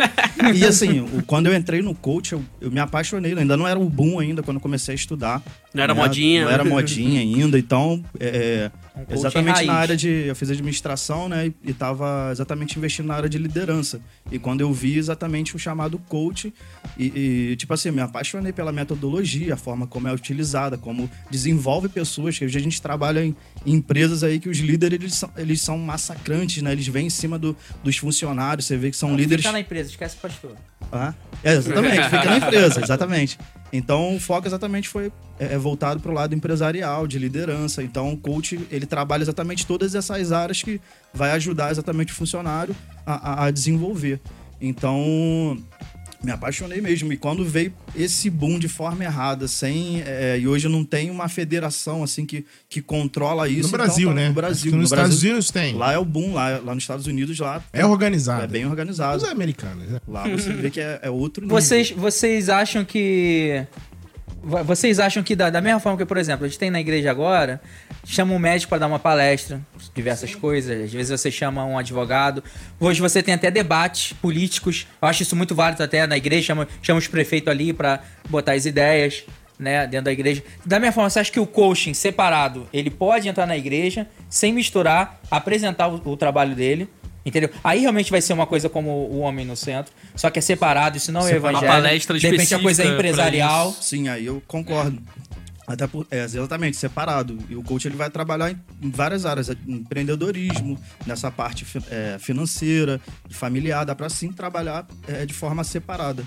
D: E assim, quando eu entrei no coach, eu, eu me apaixonei. Ainda não era o boom ainda quando eu comecei a estudar.
A: Não era
D: né?
A: modinha.
D: Não era modinha (laughs) ainda. Então, é,
B: Um coach
D: exatamente na área de... Eu fiz administração, né? E, e tava exatamente investindo na área de liderança. E quando eu vi exatamente o chamado coach, e, e, tipo assim, me apaixonei pela metodologia, a forma como é utilizada, como desenvolve pessoas. Que hoje a gente trabalha em, em empresas aí que os líderes, eles são, eles são massacrantes, né? Eles vêm em cima do- dos funcionários. Você vê que são líderes...
B: Fica na empresa, esquece o pastor.
D: Ah, é, exatamente, fica na empresa, exatamente. Então o foco exatamente foi é, é voltado para o lado empresarial, de liderança. Então o coach ele trabalha exatamente todas essas áreas que vai ajudar exatamente o funcionário a, a- a desenvolver. Então me apaixonei mesmo. E quando veio esse boom de forma errada, sem. é, e hoje não tem uma federação assim que, que controla isso.
C: No
D: então
C: Brasil,
D: tá-
C: né?
D: No Brasil.
C: Nos
D: no
C: Estados
D: Brasil,
C: Unidos tem.
D: Lá é o boom, lá, lá nos Estados Unidos lá
C: É organizado.
D: é bem
C: Os
D: organizado.
C: americanos, né?
D: Lá você vê que é, é outro nível.
B: Vocês, vocês acham que. Vo- Vocês acham que, da, da mesma forma que, por exemplo, a gente tem na igreja agora, chama um médico para dar uma palestra, diversas coisas, às vezes você chama um advogado. Hoje você tem até debates políticos, eu acho isso muito válido até na igreja, chama, chama os prefeitos ali para botar as ideias. Né, dentro da igreja. Da mesma forma, você acha que o coaching separado, ele pode entrar na igreja sem misturar, apresentar o, o trabalho dele, entendeu? Aí realmente vai ser uma coisa como o homem no centro, só que é separado, isso não é evangelho.
A: Uma palestra
B: de repente a coisa é empresarial.
D: Sim, aí eu concordo. Até por, é, exatamente, separado. E o coach ele vai trabalhar em, em várias áreas, empreendedorismo, nessa parte fi- é, financeira, familiar, dá pra sim trabalhar é, de forma separada.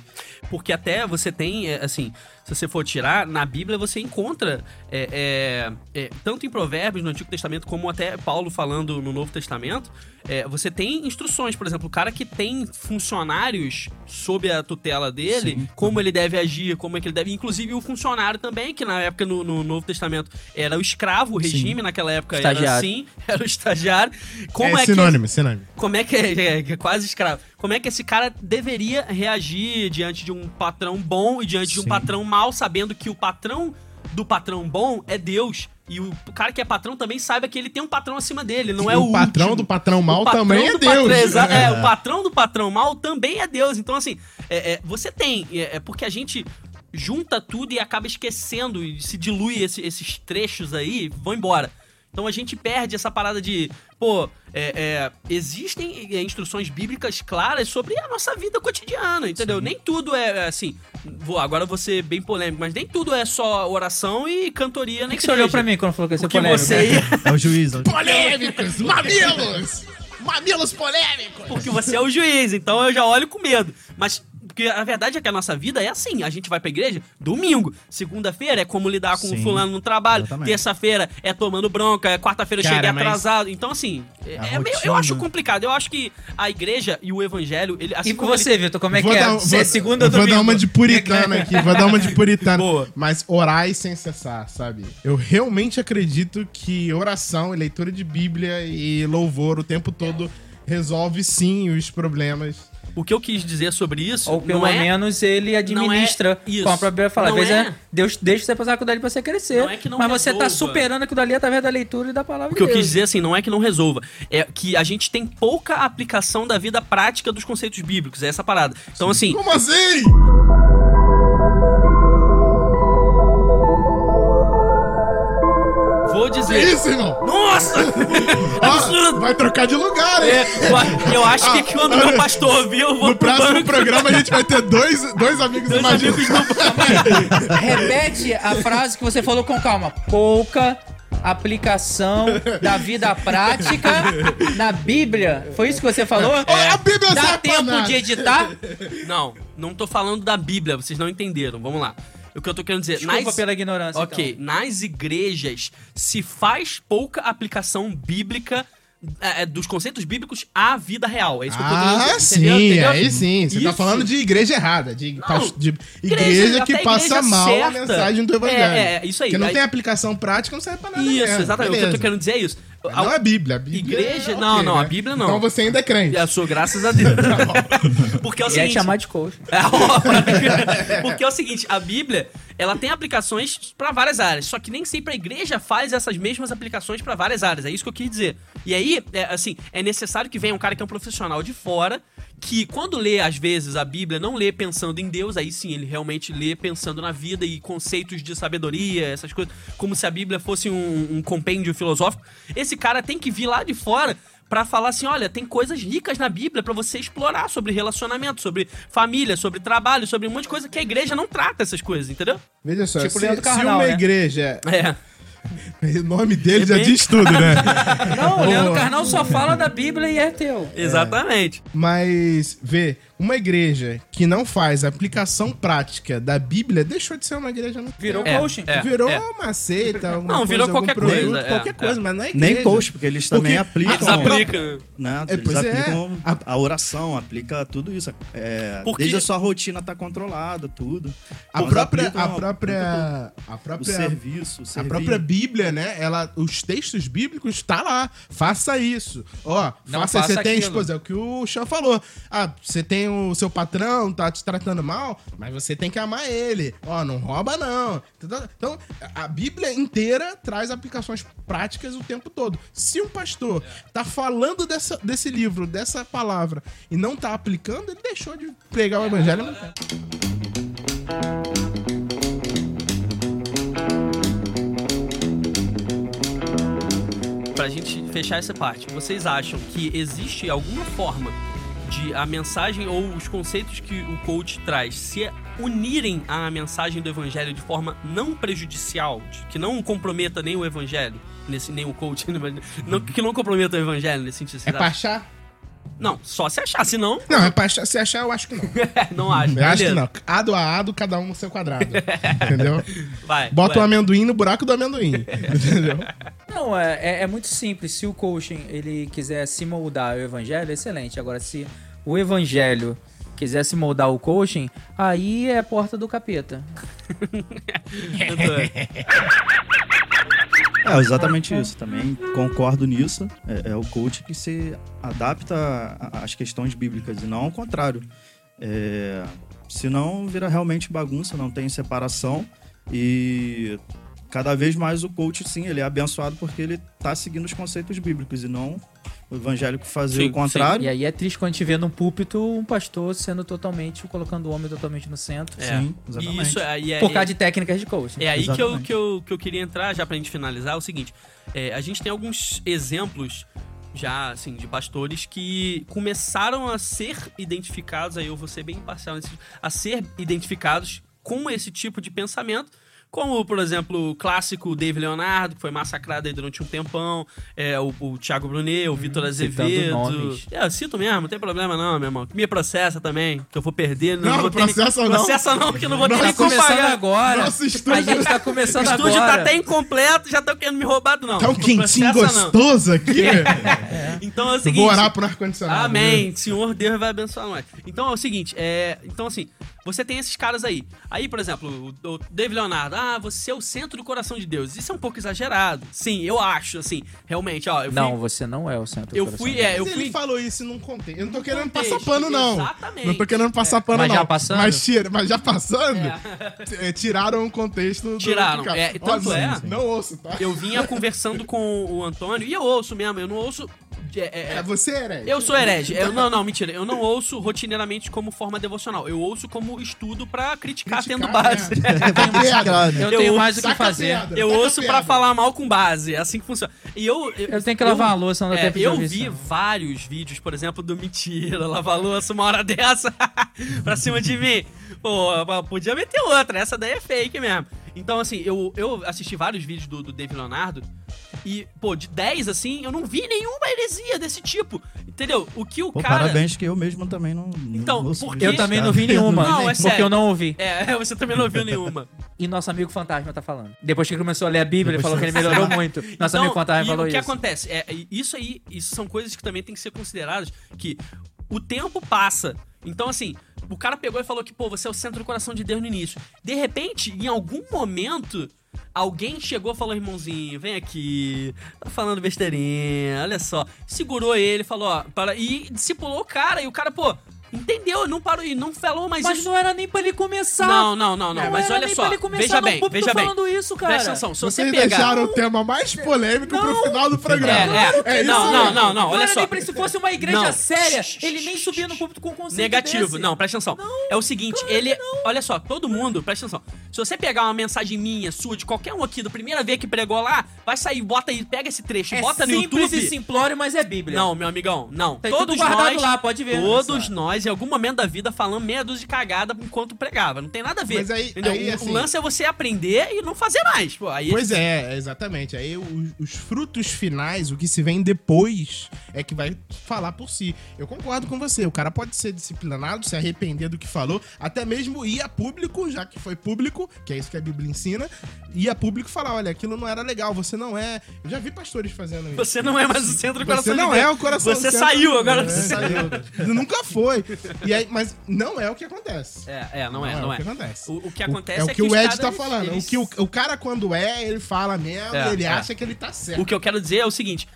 A: Porque até você tem, é, assim, se você for tirar, na Bíblia você encontra, é, é, é, tanto em Provérbios, no Antigo Testamento, como até Paulo falando no Novo Testamento, é, você tem instruções, por exemplo, o cara que tem funcionários sob a tutela dele,
D: Sim.
A: como ele deve agir, como é que ele deve. Inclusive o funcionário também, que na época no, no Novo Testamento era o escravo, o regime naquela época era
B: Estagiário.
A: assim, (laughs) era o estagiário. Como
C: é,
A: é, que
C: sinônimo, sinônimo.
A: como é que é, é, é quase escravo? Como é que esse cara deveria reagir diante de um patrão bom e diante de um
D: Sim.
A: patrão mau, sabendo que o patrão do patrão bom é Deus e o cara que é patrão também saiba que ele tem um patrão acima dele, não é o
C: o patrão
A: último.
C: do patrão mal
A: patrão
C: também é Deus.
A: patrão- exa- (laughs) é, o patrão do patrão mal também é Deus. Então, assim, é, é, você tem. É, é porque a gente junta tudo e acaba esquecendo e se dilui esse- esses trechos aí, vão embora. Então a gente perde essa parada de, pô, é, é, existem é, instruções bíblicas claras sobre a nossa vida cotidiana, entendeu? Nem tudo é é, assim. Vou, agora eu vou ser bem polêmico, mas nem tudo é só oração e cantoria
B: Por
A: na
B: que, que você olhou pra mim quando falou que ia ser
A: Porque
B: polêmico?
A: você ia,
D: É o juiz. é o-
C: Polêmicos! Mamilos! Mamilos polêmicos!
A: Porque você é o juiz, então eu já olho com medo. Mas. Porque a verdade é que a nossa vida é assim. A gente vai pra igreja domingo. Segunda-feira é como lidar com o fulano no trabalho. Terça-feira é tomando bronca. é Quarta-feira eu cheguei atrasado. Então, assim, é, é meio- eu acho complicado. Eu acho que a igreja e o evangelho. Ele, assim
B: E com
A: como ele-
B: você, Vitor, como é
C: Vou
B: que é?
C: dar-
B: Você é
C: vou-
B: segunda ou
C: Vou
B: domingo?
C: dar uma de puritano aqui, vou dar uma de (laughs) puritano.
A: Boa.
C: Mas orai sem cessar, sabe? Eu realmente acredito que oração e leitura de Bíblia e louvor o tempo todo resolve sim os problemas.
A: O que eu quis dizer sobre isso.
B: Ou pelo
A: não é,
B: menos ele administra,
A: isso.
B: como a própria fala. Às vezes
A: é-
B: é, Deus deixa você passar aquilo dali pra você crescer.
A: Não é que não
B: mas você tá
A: resolva.
B: superando aquilo dali através da leitura e da palavra
A: O que eu
B: de
A: quis
B: Deus.
A: dizer assim, não é que não resolva, é que a gente tem pouca aplicação da vida prática dos conceitos bíblicos, é essa parada. Então, assim,
C: Como assim? Que
A: dizer.
C: isso, irmão?
A: Nossa! (laughs)
C: Ó, vai trocar de lugar, hein?
A: É, eu- acho que quando meu pastor ouvir, eu vou
C: No
A: pro
C: próximo
A: banco.
C: programa a gente vai ter dois, dois amigos
A: Dois
C: imaginários.
A: amigos no (laughs)
B: Repete a frase que você falou com calma. Pouca aplicação da vida prática na Bíblia. Foi isso que você falou?
C: Ó, a Bíblia é
B: Dá tempo de editar?
A: Não, não tô falando da Bíblia, vocês não entenderam. Vamos lá. O que eu tô querendo dizer,
B: Desculpa
A: nas,
B: pela ignorância.
A: Ok,
B: então.
A: nas igrejas se faz pouca aplicação bíblica é, é, dos conceitos bíblicos à vida real. É isso que eu tô querendo
C: Ah, sim,
A: entendeu?
C: Aí sim. Você tá
A: Isso.
C: falando de igreja errada, de,
A: Não,
C: de igreja,
A: igreja-
C: que passa
A: igreja
C: mal a
A: certa.
C: mensagem do evangelho.
A: É, é, isso aí.
C: Que não
A: Aí-
C: tem aplicação prática, não serve pra nada
A: Isso,
C: mesmo.
A: exatamente. O que eu tô
C: Beleza.
A: querendo dizer é isso.
C: Não é Bíblia. A Bíblia
A: Igreja-
C: é
A: não, não, a
C: né?
A: Bíblia não.
C: Então você ainda é crente.
A: Eu sou, graças a Deus. (laughs) Porque é o
B: é
A: seguinte.
B: chamar de coach.
A: É, (laughs) Porque é o seguinte, a Bíblia, ela tem aplicações pra várias áreas, só que nem sempre a igreja faz essas mesmas aplicações pra várias áreas, é isso que eu quis dizer. E aí, é, assim, é necessário que venha um cara que é um profissional de fora, que quando lê, às vezes, a Bíblia, não lê pensando em Deus, aí sim, ele realmente lê pensando na vida e conceitos de sabedoria, essas coisas, como se a Bíblia fosse um, um compêndio filosófico. Esse cara tem que vir lá de fora Pra falar assim, olha, tem coisas ricas na Bíblia pra você explorar sobre relacionamento, sobre família, sobre trabalho, sobre um monte de coisa que a igreja não trata essas coisas, entendeu?
C: Veja só,
B: Tipo
C: se,
B: Leandro
C: se
B: Carnal,
C: uma
B: né?
C: igreja...
A: É. (laughs)
C: O nome dele
A: É
C: já
A: bem-
C: diz tudo, né?
B: Não, o Leandro. Carnal só fala da Bíblia e é teu.
A: Exatamente.
C: Mas, vê, uma igreja que não faz aplicação prática da Bíblia deixou de ser uma igreja. Não
B: Virou
A: É,
B: coaching.
A: é.
C: virou uma seita,
A: Não,
C: coisa,
A: virou qualquer
C: produto,
A: coisa, é,
C: qualquer
A: é.
C: coisa, mas não é igreja.
D: Nem coach, porque eles também
C: Porque-
D: aplicam.
A: Eles aplicam.
D: Né?
C: É,
D: Eles
C: pois é.
D: aplicam
C: A-
D: a... oração, aplica tudo isso. É,
A: Porque-
D: Desde a sua rotina tá controlada, tudo.
C: A própria, a própria, a
D: O
C: própria,
D: serviço, o
C: a
D: servir.
C: própria Bíblia, né? Ela, os textos bíblicos tá lá. Faça isso. Ó,
B: Não
C: faça,
B: faça
C: você tem
B: aquilo.
C: esposa, é o que o Chan falou. Ah, você tem o seu patrão, tá te tratando mal, mas você tem que amar ele. Ó, não rouba não. Então, a Bíblia inteira traz aplicações práticas o tempo todo. Se um pastor tá falando dessa, desse livro, dessa palavra e não tá aplicando, ele deixou de pregar o evangelho.
A: Pra gente fechar essa parte, vocês acham que existe alguma forma de a mensagem ou os conceitos que o coach traz se unirem à mensagem do evangelho de forma não prejudicial, que não comprometa nem o evangelho, nesse, nem o coach, (laughs) não, que não comprometa o evangelho nesse sentido?
C: É pra achar?
A: Não, só se achar, senão,
C: Não, é pra achar, se achar, eu acho que não. (laughs)
A: não acho.
C: Eu acho que
A: beleza.
C: não. Ado a ado, cada um no seu quadrado. entendeu? (laughs)
A: Vai,
C: Bota o
A: vai.
C: amendoim no buraco do amendoim. entendeu?
B: Não, é, é, é muito simples. Se o coaching ele quiser se moldar ao evangelho, excelente. Agora, se o evangelho quiser se moldar ao coaching, aí é porta do capeta. (laughs)
D: É, exatamente isso. Também concordo nisso. É, é o coach que se adapta às questões bíblicas e não ao contrário. É, senão vira realmente bagunça, não tem separação e cada vez mais o coach, sim, ele é abençoado porque ele tá seguindo os conceitos bíblicos e não o evangélico fazer
A: Sim,
D: o contrário.
B: E aí é triste quando a gente vê num púlpito um pastor sendo totalmente, colocando o homem totalmente no centro.
A: É.
D: Sim, exatamente.
A: isso é, e é,
B: Por causa de técnicas de coaching.
A: É aí que eu, que, eu, que eu queria entrar, já pra gente finalizar, é o seguinte. é, a gente tem alguns exemplos já, assim, de pastores que começaram a ser identificados, aí eu vou ser bem imparcial nesse a ser identificados com esse tipo de pensamento, como, por exemplo, o clássico Dave Leonardo, que foi massacrado aí durante um tempão, é, o, o Thiago Brunet, o Vitor
B: citando
A: Azevedo.
B: nomes.
A: É, eu cito mesmo, não tem problema não, meu irmão. Me processa também, que eu vou perder.
C: Não,
A: vou ter nem-
C: processa não.
A: Processa não, que eu não vou ter
C: Não,
A: nem
B: Tá começando agora.
C: Nosso estúdio-
B: A gente tá
A: O
B: começando
A: estúdio
B: agora.
A: tá até incompleto, já estão querendo me roubar, não.
C: Tá um
A: Não
C: quentinho
A: processa, não.
C: gostoso aqui. (laughs)
A: Então é o
C: Eu
A: seguinte.
C: vou orar pro ar-condicionado.
A: Amém. Senhor Deus vai abençoar nós. Então é o seguinte, é, então assim, você tem esses caras aí. Aí, por exemplo, o, o David Leonardo, ah, você é o centro do coração de Deus. Isso é um pouco exagerado. Sim, eu acho, assim, realmente, ó, eu fui,
B: Não, você não é o centro do
A: eu
B: coração
A: fui,
B: de Deus.
A: é, eu
C: Mas
A: fui
C: ele falou isso não contei. Eu não tô querendo
A: contexto,
C: passar pano, não.
A: exatamente.
C: Não tô querendo passar pano,
B: Mas
C: não.
B: já passando?
C: Mas, tira, mas já passando, é, tiraram o contexto do
A: Tiraram,
C: do cara.
A: é, tanto
C: Ó,
A: é-
C: Não ouço, tá?
A: eu vinha conversando com o Antônio e eu ouço mesmo, eu não ouço é, é,
C: É, você é herege.
A: Eu sou herege. Eu, não, não, mentira. Eu não ouço rotineiramente como forma devocional. Eu ouço como estudo pra criticar,
C: Criticar,
A: tendo base. (laughs)
C: né? A piada.
B: Eu,
A: Eu
B: tenho mais o que
C: a
B: fazer.
A: Eu
C: a
A: ouço pra falar mal com base. É assim que funciona. E eu.
B: Eu tenho que lavar uma louça, não dá
A: é,
B: tempo de
A: Eu vi vários vídeos, por exemplo, do Mentira, lavar louça uma hora (laughs) dessa pra cima de mim. Pô, podia meter outra. Essa daí é fake mesmo. Então, assim, eu, eu assisti vários vídeos do, do Dave Leonardo E, pô, de 10, assim, eu não vi nenhuma heresia desse tipo. Entendeu? O que o
D: Pô,
A: cara.
D: parabéns que eu mesmo também não. não
A: Então,
D: ouço
A: porque-
D: isso,
B: Eu também
D: cara.
B: não vi nenhuma.
A: Não, é
B: porque
A: sério.
B: eu não ouvi.
A: É, (laughs) você também não viu nenhuma.
B: E nosso amigo fantasma tá falando. Depois que ele começou a ler a Bíblia, ele
D: Depois
B: falou que ele melhorou (laughs) muito. Nosso
A: Então,
B: amigo fantasma
A: e
B: falou
A: o que
B: isso.
A: acontece? É, isso aí, isso são coisas que também tem que ser consideradas, que o tempo passa. Então, assim, o cara pegou e falou que, pô, você é o centro do coração de Deus no início. De repente, em algum momento, alguém chegou e falou, irmãozinho, vem aqui, tá falando besteirinha, olha só. Segurou ele, falou, ó, para... e discipulou o cara, e o cara, pô, entendeu, não parou, e não falou mais
B: Mas
A: isso.
B: não era nem pra ele começar.
A: Não, não, não, não,
B: Não
A: mas
B: era
A: olha
B: nem
A: só,
B: pra ele começar
A: veja bem, veja bem.
B: falando isso, cara.
A: Presta atenção, se você
C: Vocês
A: pegar...
C: deixaram o tema mais polêmico pro final do programa.
A: É, é.
C: isso
A: Não,
C: aí.
A: não, não, não,
B: Não
A: olha
B: era
A: só.
B: nem pra se fosse uma igreja
A: Não.
B: séria, ele nem subia no púlpito com conceito
A: Negativo.
B: desse.
A: Não, presta atenção. é o seguinte, ele. Olha só, todo mundo, presta atenção. Se você pegar uma mensagem minha, sua, de qualquer um aqui, da primeira vez que pregou lá, vai sair, bota aí, pega esse trecho,
B: É
A: bota no
B: simples
A: YouTube.
B: e simplório, mas é Bíblia.
A: Não, meu amigão, não.
B: Tem
A: todos
B: tudo guardado
A: nós,
B: lá, pode ver.
A: Todos nós, em algum momento da vida, meia dúzia de cagada enquanto pregava. Não tem nada a ver.
C: Mas aí- aí,
A: o,
C: assim-
A: o lance é você aprender e não fazer mais. Pô, aí
C: Pois é, exatamente. Aí os, os frutos finais, o que se vem depois, é que vai falar por si. Eu concordo com você. O cara pode ser disciplinado, se arrepender do que falou, até mesmo ir a público, já que foi público, que é isso que a Bíblia ensina, ir a público e falar: olha, aquilo não era legal, você não é. Eu já vi pastores fazendo isso.
A: Você não é mais o centro do coração
C: Você não é o coração
A: Você
C: do
A: saiu, agora
C: É,
A: você
C: saiu. Nunca foi. E aí, mas não é o que acontece.
A: É, é, não é, não
C: o
A: é.
C: que acontece.
A: O, o que
C: O-
A: acontece
C: é o que, o Ed tá falando.
A: eles-
C: O que o, o cara, quando é, ele fala mesmo,
A: É,
C: ele
A: é.
C: acha que ele tá certo.
A: O que eu quero dizer é o seguinte: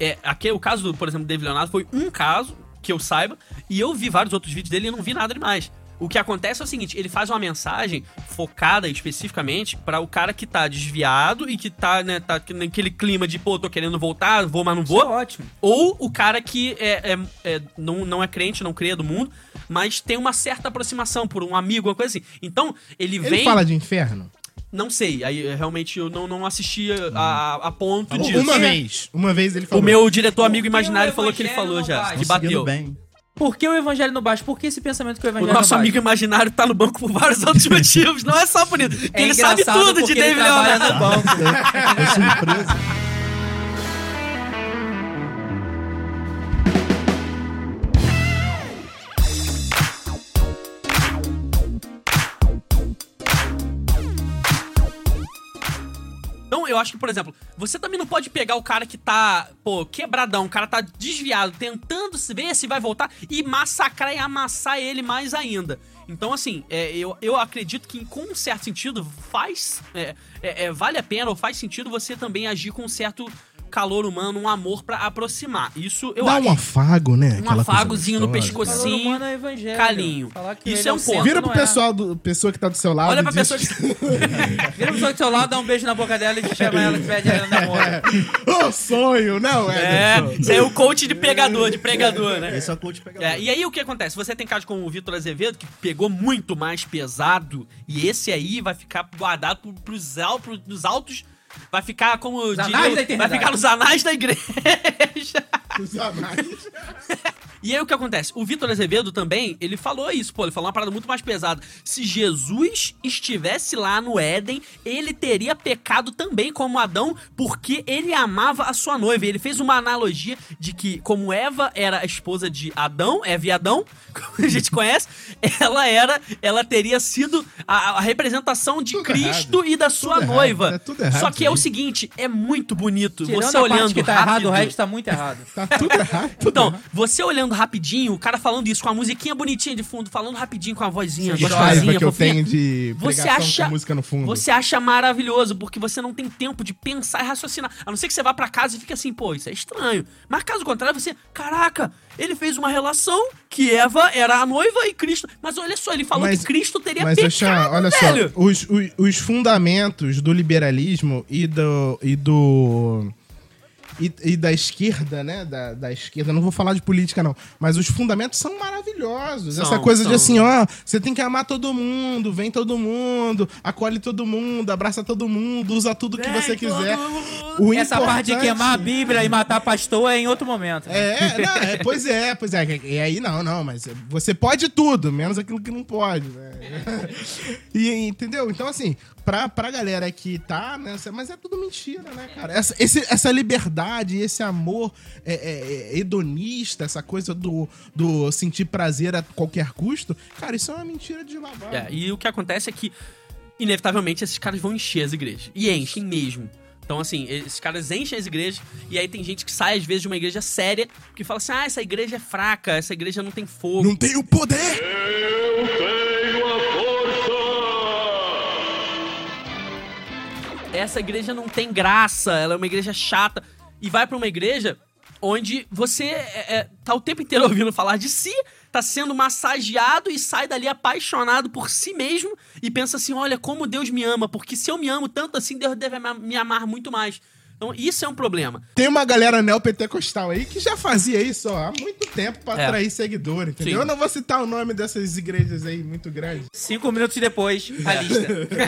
A: é, aqui, o caso do, por exemplo, do David Leonardo foi um caso que eu saiba, e eu vi vários outros vídeos dele e não vi nada demais. O que acontece é o seguinte, ele faz uma mensagem focada especificamente pra o cara que tá desviado e que tá, né, tá naquele clima de, pô, tô querendo voltar, vou, mas não
B: Isso é
A: vou.
B: ótimo.
A: Ou o cara que é, é- é- não, não é crente, não crê do mundo, mas tem uma certa aproximação por um amigo, uma coisa assim. Então, ele,
C: Ele
A: vem.
C: fala de inferno?
A: Não sei, aí realmente eu não, não assisti a, a ponto disso.
C: Uma vez. Uma vez ele
A: O
C: falou.
A: meu diretor amigo imaginário
B: o
A: falou que ele falou já, que bateu.
D: bem.
B: Por que o evangelho não baixa? Por que esse pensamento que o
A: O
B: evangelho
A: nosso
B: não
A: amigo
B: baixa?
A: imaginário tá no banco por vários outros (laughs) motivos, não é só por isso.
B: É
A: ele sabe tudo de David
B: trabalha
A: Leonardo.
B: no banco. (laughs)
D: É surpresa.
A: Eu acho que, por exemplo, você também não pode pegar o cara que tá, pô, quebradão, o cara tá desviado, tentando se ver se vai voltar e massacrar e amassar ele mais ainda. Então, assim, é, eu, eu acredito que, com um certo sentido, faz. é, é, é, vale a pena ou faz sentido você também agir com um certo calor humano, um amor pra aproximar. Isso eu
C: Dá
A: acho.
C: um afago, né?
A: Um
C: Aquela
A: afagozinho no
B: humano é
A: calinho.
B: Falar que
A: Isso
B: ele
A: é um
B: o
A: ponto.
C: Vira pro
B: é.
C: pessoal do pessoa que tá do seu lado.
A: Olha pra
C: diz-
A: pessoa que. (laughs) (laughs)
B: Vira pro pessoa do seu lado, dá um beijo na boca dela e chama ela que pede ela no namoro. (laughs)
C: Ô, sonho, não,
A: É,
C: Ederson.
A: isso aí é o coach de pegador, de pregador, né?
D: Esse é o coach pegador.
A: É, e aí o que acontece? Você tem casos como o Vitor Azevedo, que pegou muito mais pesado, e esse aí vai ficar guardado pro, pros, al, pros altos. Vai ficar como. Diria- vai ficar nos anais da igreja. (laughs) (laughs) E aí o que acontece? O Vitor Azevedo também, ele falou isso, pô, ele falou uma parada muito mais pesada. Se Jesus estivesse lá no Éden, ele teria pecado também como Adão, porque ele amava a sua noiva. E ele fez uma analogia de que, como Eva era a esposa de Adão, Eva e Adão, (laughs) como a gente conhece, ela era, ela teria sido a, a representação de
C: Tudo
A: Cristo
C: errado.
A: e da sua
C: Tudo
A: noiva.
C: errado, é tudo errado
A: Só que é o seguinte, é muito bonito
B: Tirando
A: você
B: a
A: olhando
B: parte que tá errado,
A: rápido.
B: o resto tá muito errado.
C: Tá (laughs) tudo errado. tudo
A: Então,
C: errado.
A: você olhando rapidinho, o cara falando isso com a musiquinha bonitinha de fundo, falando rapidinho com a vozinha
C: Que raiva
A: gostosinha,
C: que eu tenho de
A: Você acha,
C: música no fundo.
A: você acha maravilhoso, porque você não tem tempo de pensar e raciocinar. A não ser que você vá pra casa e fique assim, pô, isso é estranho. Mas caso contrário, você, caraca, ele fez uma relação que Eva era a noiva e Cristo. Mas olha só, ele falou
C: Mas-
A: que Cristo teria
C: Mas,
A: pecado,
C: olha
A: velho.
C: só, os, os, os fundamentos do liberalismo e do. E do e, e da esquerda, né? Da, da esquerda, não vou falar de política, não. Mas os fundamentos são maravilhosos.
A: São,
C: Essa coisa
A: são.
C: de assim, ó, você tem que amar todo mundo, vem todo mundo, acolhe todo mundo, abraça todo mundo, usa tudo que
A: Vem
C: você quiser. O
B: Essa parte de queimar a Bíblia e matar pastor é em outro momento.
C: É, não, é, pois é, pois é. E aí não, não, mas você pode tudo, menos aquilo que não pode, né? (laughs) E, entendeu? Então, assim, pra, pra galera que tá nessa. Mas é tudo mentira, né, cara? Essa, esse- essa liberdade, esse amor é, é, é, hedonista, essa coisa do, do sentir prazer a qualquer custo, cara, isso é uma mentira de lavar.
A: É, e o que acontece é que, inevitavelmente, esses caras vão encher as igrejas. E enchem mesmo. Então, assim, esses caras enchem as igrejas, e aí tem gente que sai, às vezes, de uma igreja séria, que fala assim: ah, essa igreja é fraca, essa igreja não tem fogo.
C: Não tem o poder!
A: Essa igreja não tem graça, ela é uma igreja chata. E vai pra uma igreja onde você é, é, tá o tempo inteiro (laughs) ouvindo falar de si, tá sendo massageado e sai dali apaixonado por si mesmo e pensa assim: olha, como Deus me ama, porque se eu me amo tanto assim, Deus deve me amar muito mais. Então, isso é um problema.
C: Tem uma galera neopentecostal aí que já fazia isso ó, há muito tempo pra
A: É.
C: atrair seguidor, entendeu?
A: Sim.
C: Eu não vou citar o nome dessas igrejas aí muito grandes.
B: Cinco minutos depois, a lista.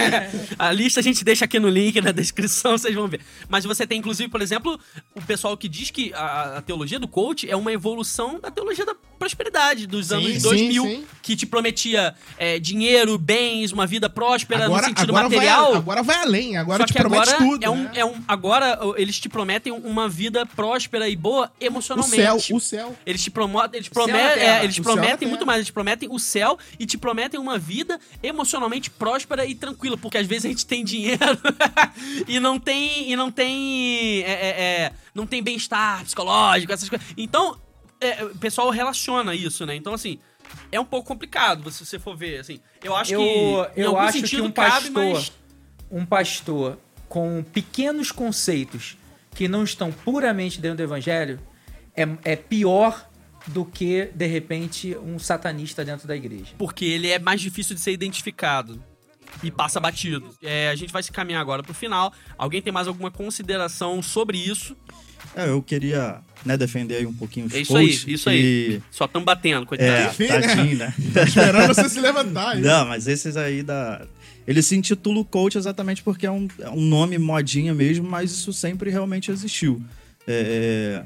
B: (laughs)
A: a lista a gente deixa aqui no link na descrição, vocês vão ver. Mas você tem, inclusive, por exemplo, o pessoal que diz que a, a teologia do coach é uma evolução da teologia da prosperidade dos
C: Sim,
A: anos
C: sim,
A: 2000,
C: sim.
A: que te prometia é, dinheiro, bens, uma vida próspera
C: Agora,
A: no sentido
C: agora,
A: material.
C: vai, agora vai além, agora
A: Só
C: te
A: que
C: promete
A: agora
C: tudo.
A: é um,
C: né?
A: é um agora eles te prometem uma vida próspera e boa
C: O
A: emocionalmente.
C: céu, o céu.
A: Eles te promotem, eles
B: terra.
A: é, eles
C: O
A: prometem muito mais, eles prometem o céu e te prometem uma vida emocionalmente próspera e tranquila, porque às vezes a gente tem dinheiro (laughs) e não tem e não tem é, é, é, não tem bem-estar psicológico, essas coisas. Então, é, o pessoal relaciona isso, né? Então assim, é um pouco complicado se você for ver, assim. Eu acho
B: Eu,
A: que em
B: eu
A: algum
B: acho que
A: sentido
B: um
A: cabe,
B: pastor,
A: mas
B: um pastor com pequenos conceitos que não estão puramente dentro do evangelho é, é pior do que, de repente, um satanista dentro da igreja.
A: porque ele é mais difícil de ser identificado e passa batido. É, a gente vai se caminhar agora pro final. Alguém tem mais alguma consideração sobre isso?
D: É, eu queria né, defender aí um pouquinho os
A: É isso aí, isso
D: que-
A: aí. Só estão batendo, coitado.
D: É,
C: Enfim,
D: tadinho, né?
C: Esperando você se levantar. hein?
D: Não, mas esses aí da. Ele se intitula coach exatamente porque é um, é um nome modinha mesmo, mas isso sempre realmente existiu. É,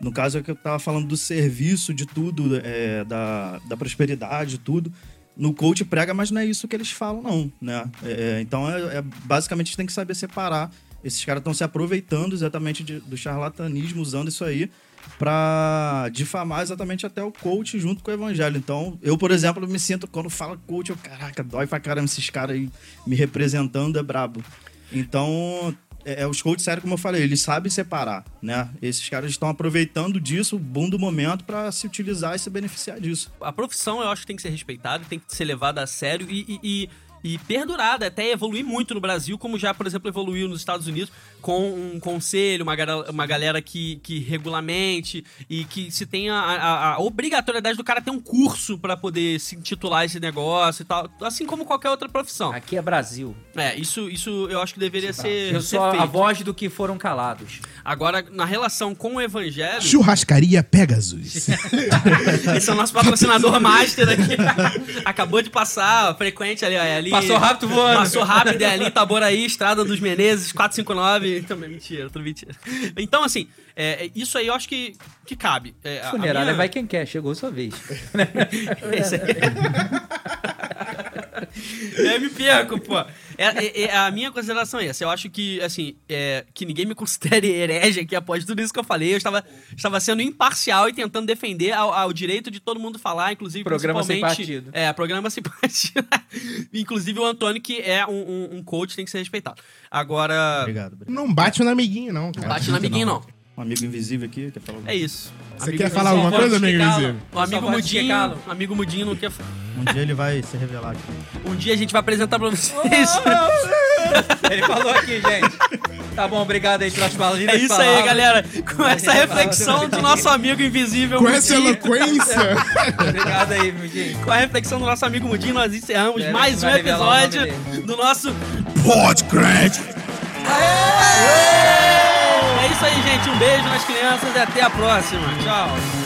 D: no caso é que eu tava falando do serviço, de tudo, é, da, da prosperidade, tudo. No coach prega, mas não é isso que eles falam, não, né? É, então, é, é- basicamente, a gente tem que saber separar. Esses caras estão se aproveitando exatamente de- do charlatanismo, usando isso aí pra difamar exatamente até o coach junto com o evangelho. Então, eu, por exemplo, me sinto, quando fala coach, eu, caraca, dói pra caramba esses caras aí me representando, é brabo. Então, é, é, os coaches, sério, como eu falei, eles sabem separar, né? Esses caras estão aproveitando disso, o boom do momento, pra se utilizar e se beneficiar disso.
A: A profissão eu acho que tem que ser respeitada, tem que ser levada a sério e, e, e- e perdurada, até evoluir muito no Brasil, como já, por exemplo, evoluiu nos Estados Unidos, com um conselho, uma, uma galera que, que regulamente e que se tenha a, a- a obrigatoriedade do cara ter um curso pra poder se intitular esse negócio e tal, assim como qualquer outra profissão.
B: Aqui é Brasil.
A: É, isso, isso eu acho que deveria ser,
B: Eu
A: ser
B: sou a
A: feito.
B: voz do que foram calados.
A: Agora, na relação com o evangelho...
C: Churrascaria Pegasus. (laughs)
A: Esse é o nosso patrocinador master aqui. (laughs) Acabou de passar, frequente ali, ó, é ali.
B: Passou rápido voando.
A: Passou rápido, é ali, Itaboraí, Estrada dos Menezes, 459. (laughs) Também, mentira, tudo mentira. Então, assim, é, é, isso aí eu acho que, que cabe. É, a-
B: Funerária
A: minha-
B: vai quem quer, chegou a sua vez. (laughs)
A: Eu (laughs) me perco, pô. É, é- é- a minha consideração é essa. Eu acho que, assim, é, que ninguém me considere herege aqui após tudo isso que eu falei. Eu estava, estava sendo imparcial e tentando defender ao, ao direito de todo mundo falar, inclusive
B: Programa sem partido.
A: É, programa sem (laughs) partido. inclusive o Antônio, que é um, um- um coach, tem que ser respeitado. Agora,
D: Obrigado. obrigado.
C: não bate no amiguinho, não, cara.
A: bate no amiguinho, não.
D: Um amigo invisível aqui, quer falar?
A: É isso.
C: Você
A: Amigo-
C: quer falar alguma coisa, amigo invisível?
A: O amigo mudinho, amigo mudinho não quer.
D: Um dia ele vai se revelar aqui. (laughs)
A: Um dia a gente vai apresentar pra vocês. (laughs)
B: Ele falou aqui, gente. Tá bom, obrigado aí pelas palavras.
A: É isso aí, galera. Com essa reflexão do nosso amigo invisível
C: Com essa
A: Mudinho,
C: eloquência. (laughs)
B: Obrigado aí, meu gente.
A: com a reflexão do nosso amigo Mudinho, nós encerramos
B: É,
A: mais um episódio do nosso.
C: Podcast.
A: É isso aí, gente. Um beijo nas crianças e até a próxima. Tchau.